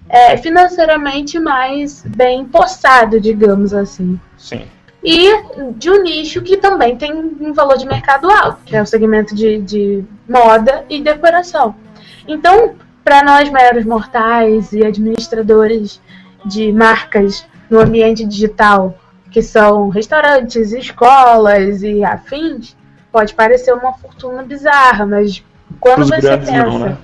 é, financeiramente mais bem postado, digamos assim. Sim. E de um nicho que também tem um valor de mercado alto, que é o segmento de, de moda e decoração. Então, para nós meros mortais e administradores de marcas no ambiente digital, que são restaurantes, escolas e afins, pode parecer uma fortuna bizarra, mas quando Os você pensa. Não, né?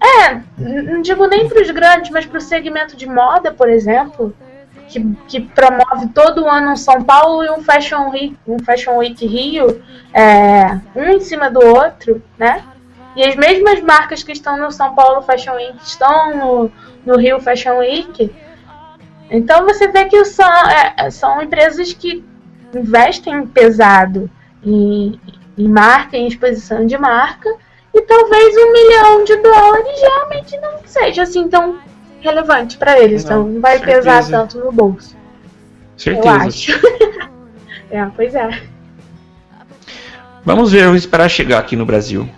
É, não digo nem para os grandes, mas para o segmento de moda, por exemplo, que, que promove todo ano um São Paulo e um Fashion Week, um Fashion Week Rio, é, um em cima do outro, né? E as mesmas marcas que estão no São Paulo Fashion Week estão no, no Rio Fashion Week. Então você vê que são, é, são empresas que investem pesado em, em marca, em exposição de marca, e talvez um milhão de dólares realmente não seja assim tão relevante para eles. Não, então não vai certeza. pesar tanto no bolso. Certeza. Eu acho. é, pois é. Vamos ver, vamos esperar chegar aqui no Brasil.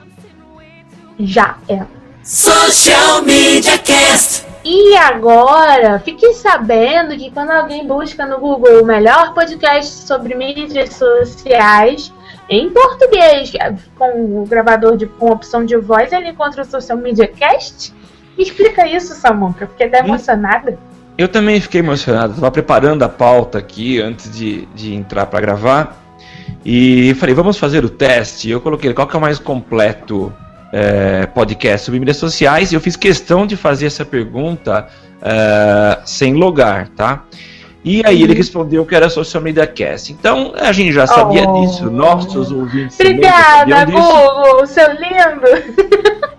Já é. Social Media Cast. E agora, fique sabendo que quando alguém busca no Google o melhor podcast sobre mídias sociais, em português, com o gravador de, com opção de voz, ele encontra o Social Media Cast. Explica isso, Samuca, porque tá emocionada. Eu também fiquei emocionado. Estava preparando a pauta aqui antes de, de entrar para gravar. E falei, vamos fazer o teste. Eu coloquei qual que é o mais completo é, podcast sobre mídias sociais. E eu fiz questão de fazer essa pergunta é, sem logar, tá? E aí ele respondeu que era Social Media Cast. Então a gente já sabia oh. disso, nossos ouvintes. Obrigada, Google, seu lindo.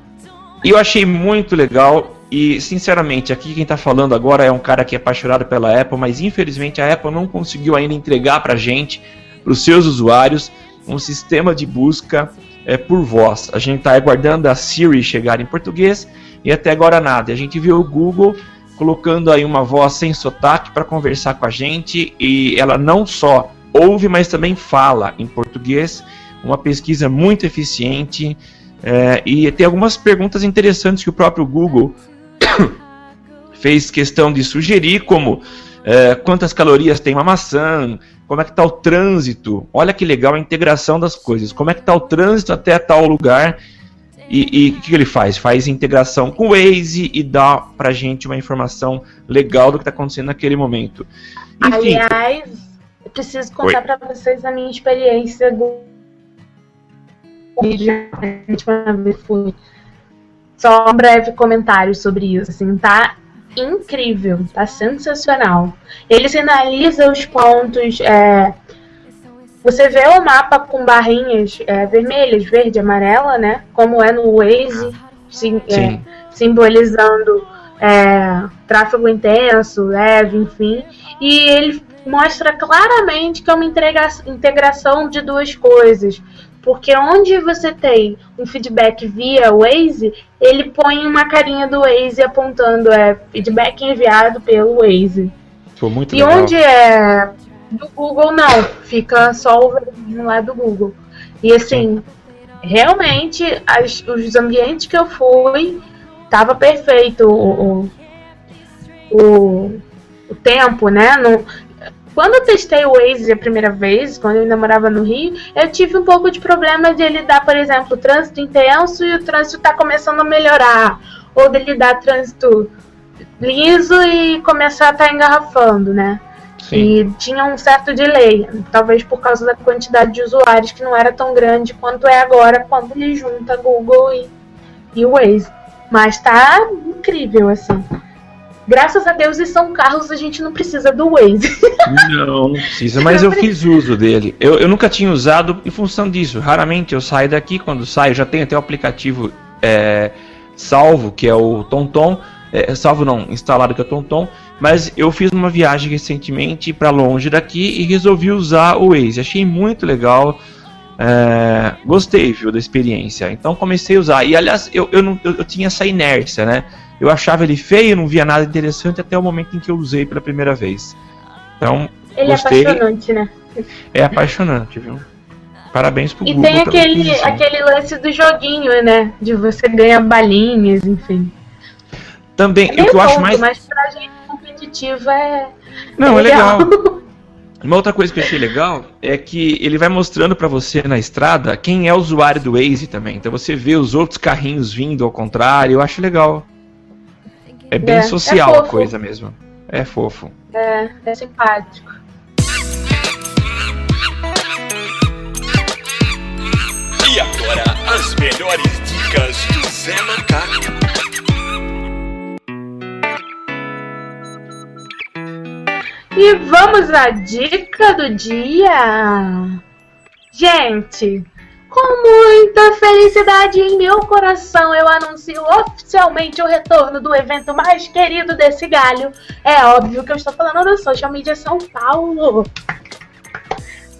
E eu achei muito legal. E sinceramente, aqui quem tá falando agora é um cara que é apaixonado pela Apple, mas infelizmente a Apple não conseguiu ainda entregar pra gente, pros seus usuários, um sistema de busca é, por voz. A gente tá aguardando a Siri chegar em português e até agora nada. A gente viu o Google colocando aí uma voz sem sotaque para conversar com a gente e ela não só ouve, mas também fala em português. Uma pesquisa muito eficiente. É, e tem algumas perguntas interessantes que o próprio Google fez questão de sugerir, como é, quantas calorias tem uma maçã, como é que está o trânsito. Olha que legal a integração das coisas. Como é que está o trânsito até tal lugar. E o que ele faz? Faz integração com o Waze e dá pra gente uma informação legal do que está acontecendo naquele momento. Enfim, Aliás, eu preciso contar para vocês a minha experiência do fui. Só um breve comentário sobre isso, assim, tá incrível, tá sensacional. Ele sinaliza os pontos. É, você vê o mapa com barrinhas é, vermelhas, verde, amarela, né? Como é no Waze, sim, é, simbolizando é, tráfego intenso, leve, enfim. E ele mostra claramente que é uma integração de duas coisas. Porque onde você tem um feedback via Waze, ele põe uma carinha do Waze apontando é feedback enviado pelo Waze. Muito e legal. onde é do Google, não. Fica só o vermelho lá do Google. E assim, realmente, as, os ambientes que eu fui, tava perfeito o, o, o, o tempo, né? No, quando eu testei o Waze a primeira vez, quando eu ainda morava no Rio, eu tive um pouco de problema de ele dar, por exemplo, trânsito intenso e o trânsito está começando a melhorar. Ou dele dar trânsito liso e começar a estar tá engarrafando, né? Sim. E tinha um certo delay, talvez por causa da quantidade de usuários que não era tão grande quanto é agora quando ele junta Google e, e o Waze. Mas tá incrível, assim. Graças a Deus, em São Carlos a gente não precisa do Waze. Não, não precisa, mas eu fiz uso dele. Eu, eu nunca tinha usado em função disso. Raramente eu saio daqui, quando saio, já tenho até o aplicativo é, salvo, que é o TomTom. É, salvo não, instalado que é o TomTom. Mas eu fiz uma viagem recentemente para longe daqui e resolvi usar o Waze. Achei muito legal. É, gostei, viu, da experiência. Então comecei a usar. E aliás, eu, eu, não, eu, eu tinha essa inércia, né? Eu achava ele feio, não via nada interessante até o momento em que eu usei pela primeira vez. Então, ele gostei. é apaixonante, né? É apaixonante, viu? Parabéns pro e Google. E tem aquele, aquele lance do joguinho, né? De você ganhar balinhas, enfim. Também, é o que eu acho mais. Mas pra gente competitiva é. Não, é legal. É legal. Uma outra coisa que eu achei legal é que ele vai mostrando para você na estrada quem é o usuário do Waze também. Então você vê os outros carrinhos vindo ao contrário, eu acho legal. É bem é, social é a coisa mesmo. É fofo. É, é simpático. E agora, as melhores dicas do Zé Macaco. E vamos à dica do dia. Gente, com muita felicidade em meu coração, eu anuncio oficialmente o retorno do evento mais querido desse galho. É óbvio que eu estou falando do Social Media São Paulo.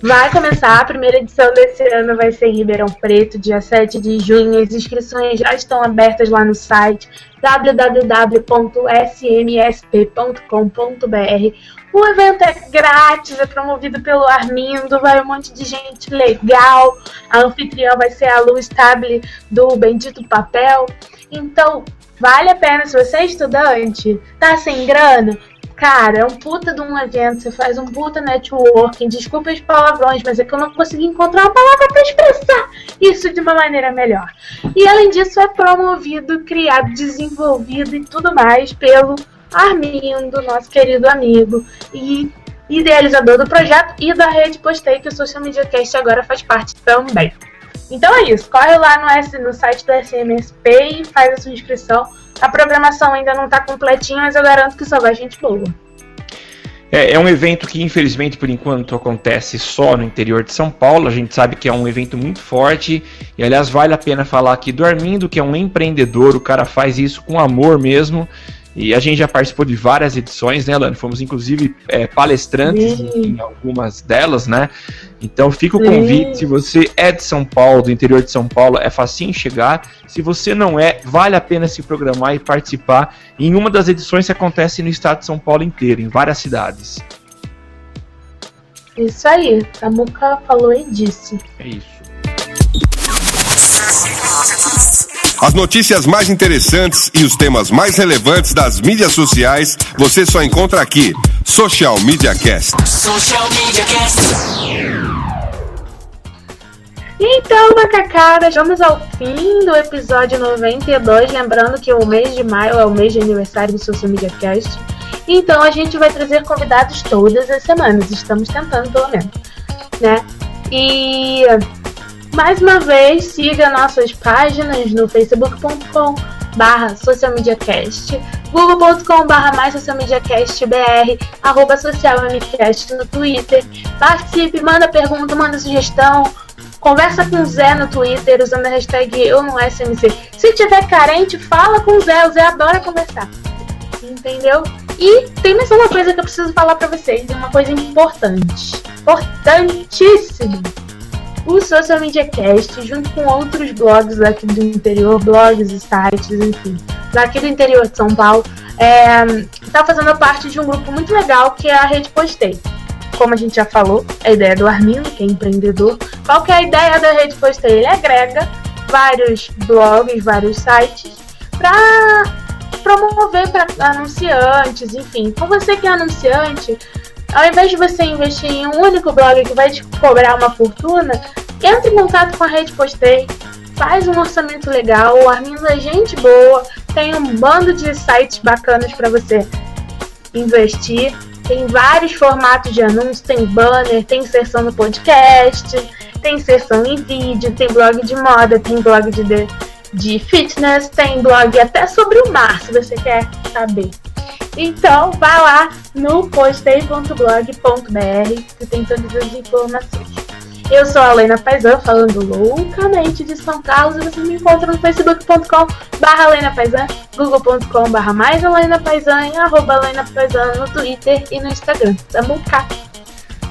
Vai começar, a primeira edição desse ano vai ser em Ribeirão Preto, dia 7 de junho. As inscrições já estão abertas lá no site www.smsp.com.br. O evento é grátis, é promovido pelo Armindo, vai um monte de gente legal. A anfitriã vai ser a Lu Stable do Bendito Papel. Então, vale a pena se você é estudante, tá sem grana, Cara, é um puta de um evento, você faz um puta networking. Desculpa os palavrões, mas é que eu não consegui encontrar uma palavra para expressar isso de uma maneira melhor. E além disso, é promovido, criado, desenvolvido e tudo mais pelo Armindo, nosso querido amigo e idealizador do projeto e da rede Postei, que o Social Media Cast agora faz parte também. Então é isso, corre lá no, no site do SMSP e faz a sua inscrição. A programação ainda não está completinha, mas eu garanto que só vai gente boa. É, é, um evento que, infelizmente, por enquanto acontece só no interior de São Paulo. A gente sabe que é um evento muito forte. E, aliás, vale a pena falar aqui do Armindo, que é um empreendedor. O cara faz isso com amor mesmo. E a gente já participou de várias edições, né, Lano? Fomos, inclusive, é, palestrantes em, em, algumas delas, né? Então fica o convite, se você é de São Paulo, do interior de São Paulo, é facinho chegar. Se você não é, vale a pena se programar e participar em uma das edições que acontece no estado de São Paulo inteiro, em várias cidades. Isso aí, a Muca falou e disse. É isso. As notícias mais interessantes e os temas mais relevantes das mídias sociais você só encontra aqui. Social Media Cast. Social Media Cast. Então, macacadas, vamos ao fim do episódio 92. Lembrando que o mês de maio é o mês de aniversário do Social Media Cast. Então, a gente vai trazer convidados todas as semanas. Estamos tentando, pelo menos. Né? E mais uma vez, siga nossas páginas no facebook.com barra socialmediacast, google.com barra mais socialmediacastbr, arroba socialmcast no Twitter. Participe, manda pergunta, manda sugestão, conversa com o Zé no Twitter usando a hashtag eu no SMC. Se tiver carente, fala com o Zé, o Zé adora conversar. Entendeu? E tem mais uma coisa que eu preciso falar para vocês, uma coisa importante. Importantíssima! O Social Media Cast, junto com outros blogs aqui do interior, blogs e sites, enfim, daqui do interior de São Paulo, está é, fazendo parte de um grupo muito legal que é a Rede Postei. Como a gente já falou, a ideia do Armindo, que é empreendedor. Qual que é a ideia da Rede Postei? Ele agrega vários blogs, vários sites para promover para anunciantes, enfim. Com você que é anunciante, ao invés de você investir em um único blog que vai te cobrar uma fortuna, entre em contato com a Rede Postei, faz um orçamento legal, é gente boa, tem um bando de sites bacanas para você investir. Tem vários formatos de anúncios, tem banner, tem inserção no podcast, tem inserção em vídeo, tem blog de moda, tem blog de, de fitness, tem blog até sobre o mar, se você quer saber. Então, vá lá no postei.blog.br que tem todas as informações. Eu sou a Lena Paisan, falando loucamente de São Carlos, e você me encontra no facebook.com barra Lena Paisan, google.com barra mais Lena Paisan e arroba Lena Paisan no Twitter e no Instagram. Tamo cá!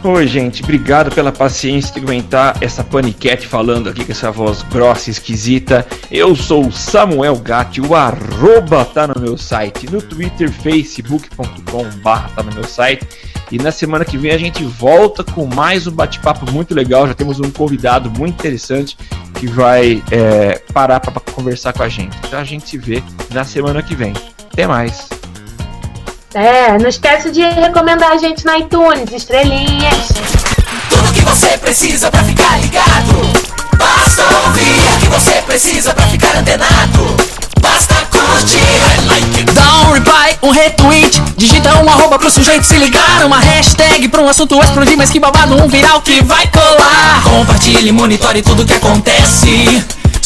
Oi, gente, obrigado pela paciência de aguentar essa paniquete falando aqui com essa voz grossa e esquisita. Eu sou o Samuel Gatti, o arroba tá no meu site, no Twitter, facebook.com barra tá no meu site. E na semana que vem a gente volta com mais um bate-papo muito legal. Já temos um convidado muito interessante que vai é, parar para conversar com a gente. Então a gente se vê na semana que vem. Até mais! É, não esquece de recomendar a gente na iTunes, estrelinhas. Tudo que você precisa pra ficar ligado. Basta ouvir que você precisa pra ficar antenado. Basta curtir. Dá um reply, um retweet. Digita um arroba pro sujeito se ligar. Uma hashtag pra um assunto explodir, mas que babado, um viral que vai colar. Compartilhe, monitore tudo que acontece.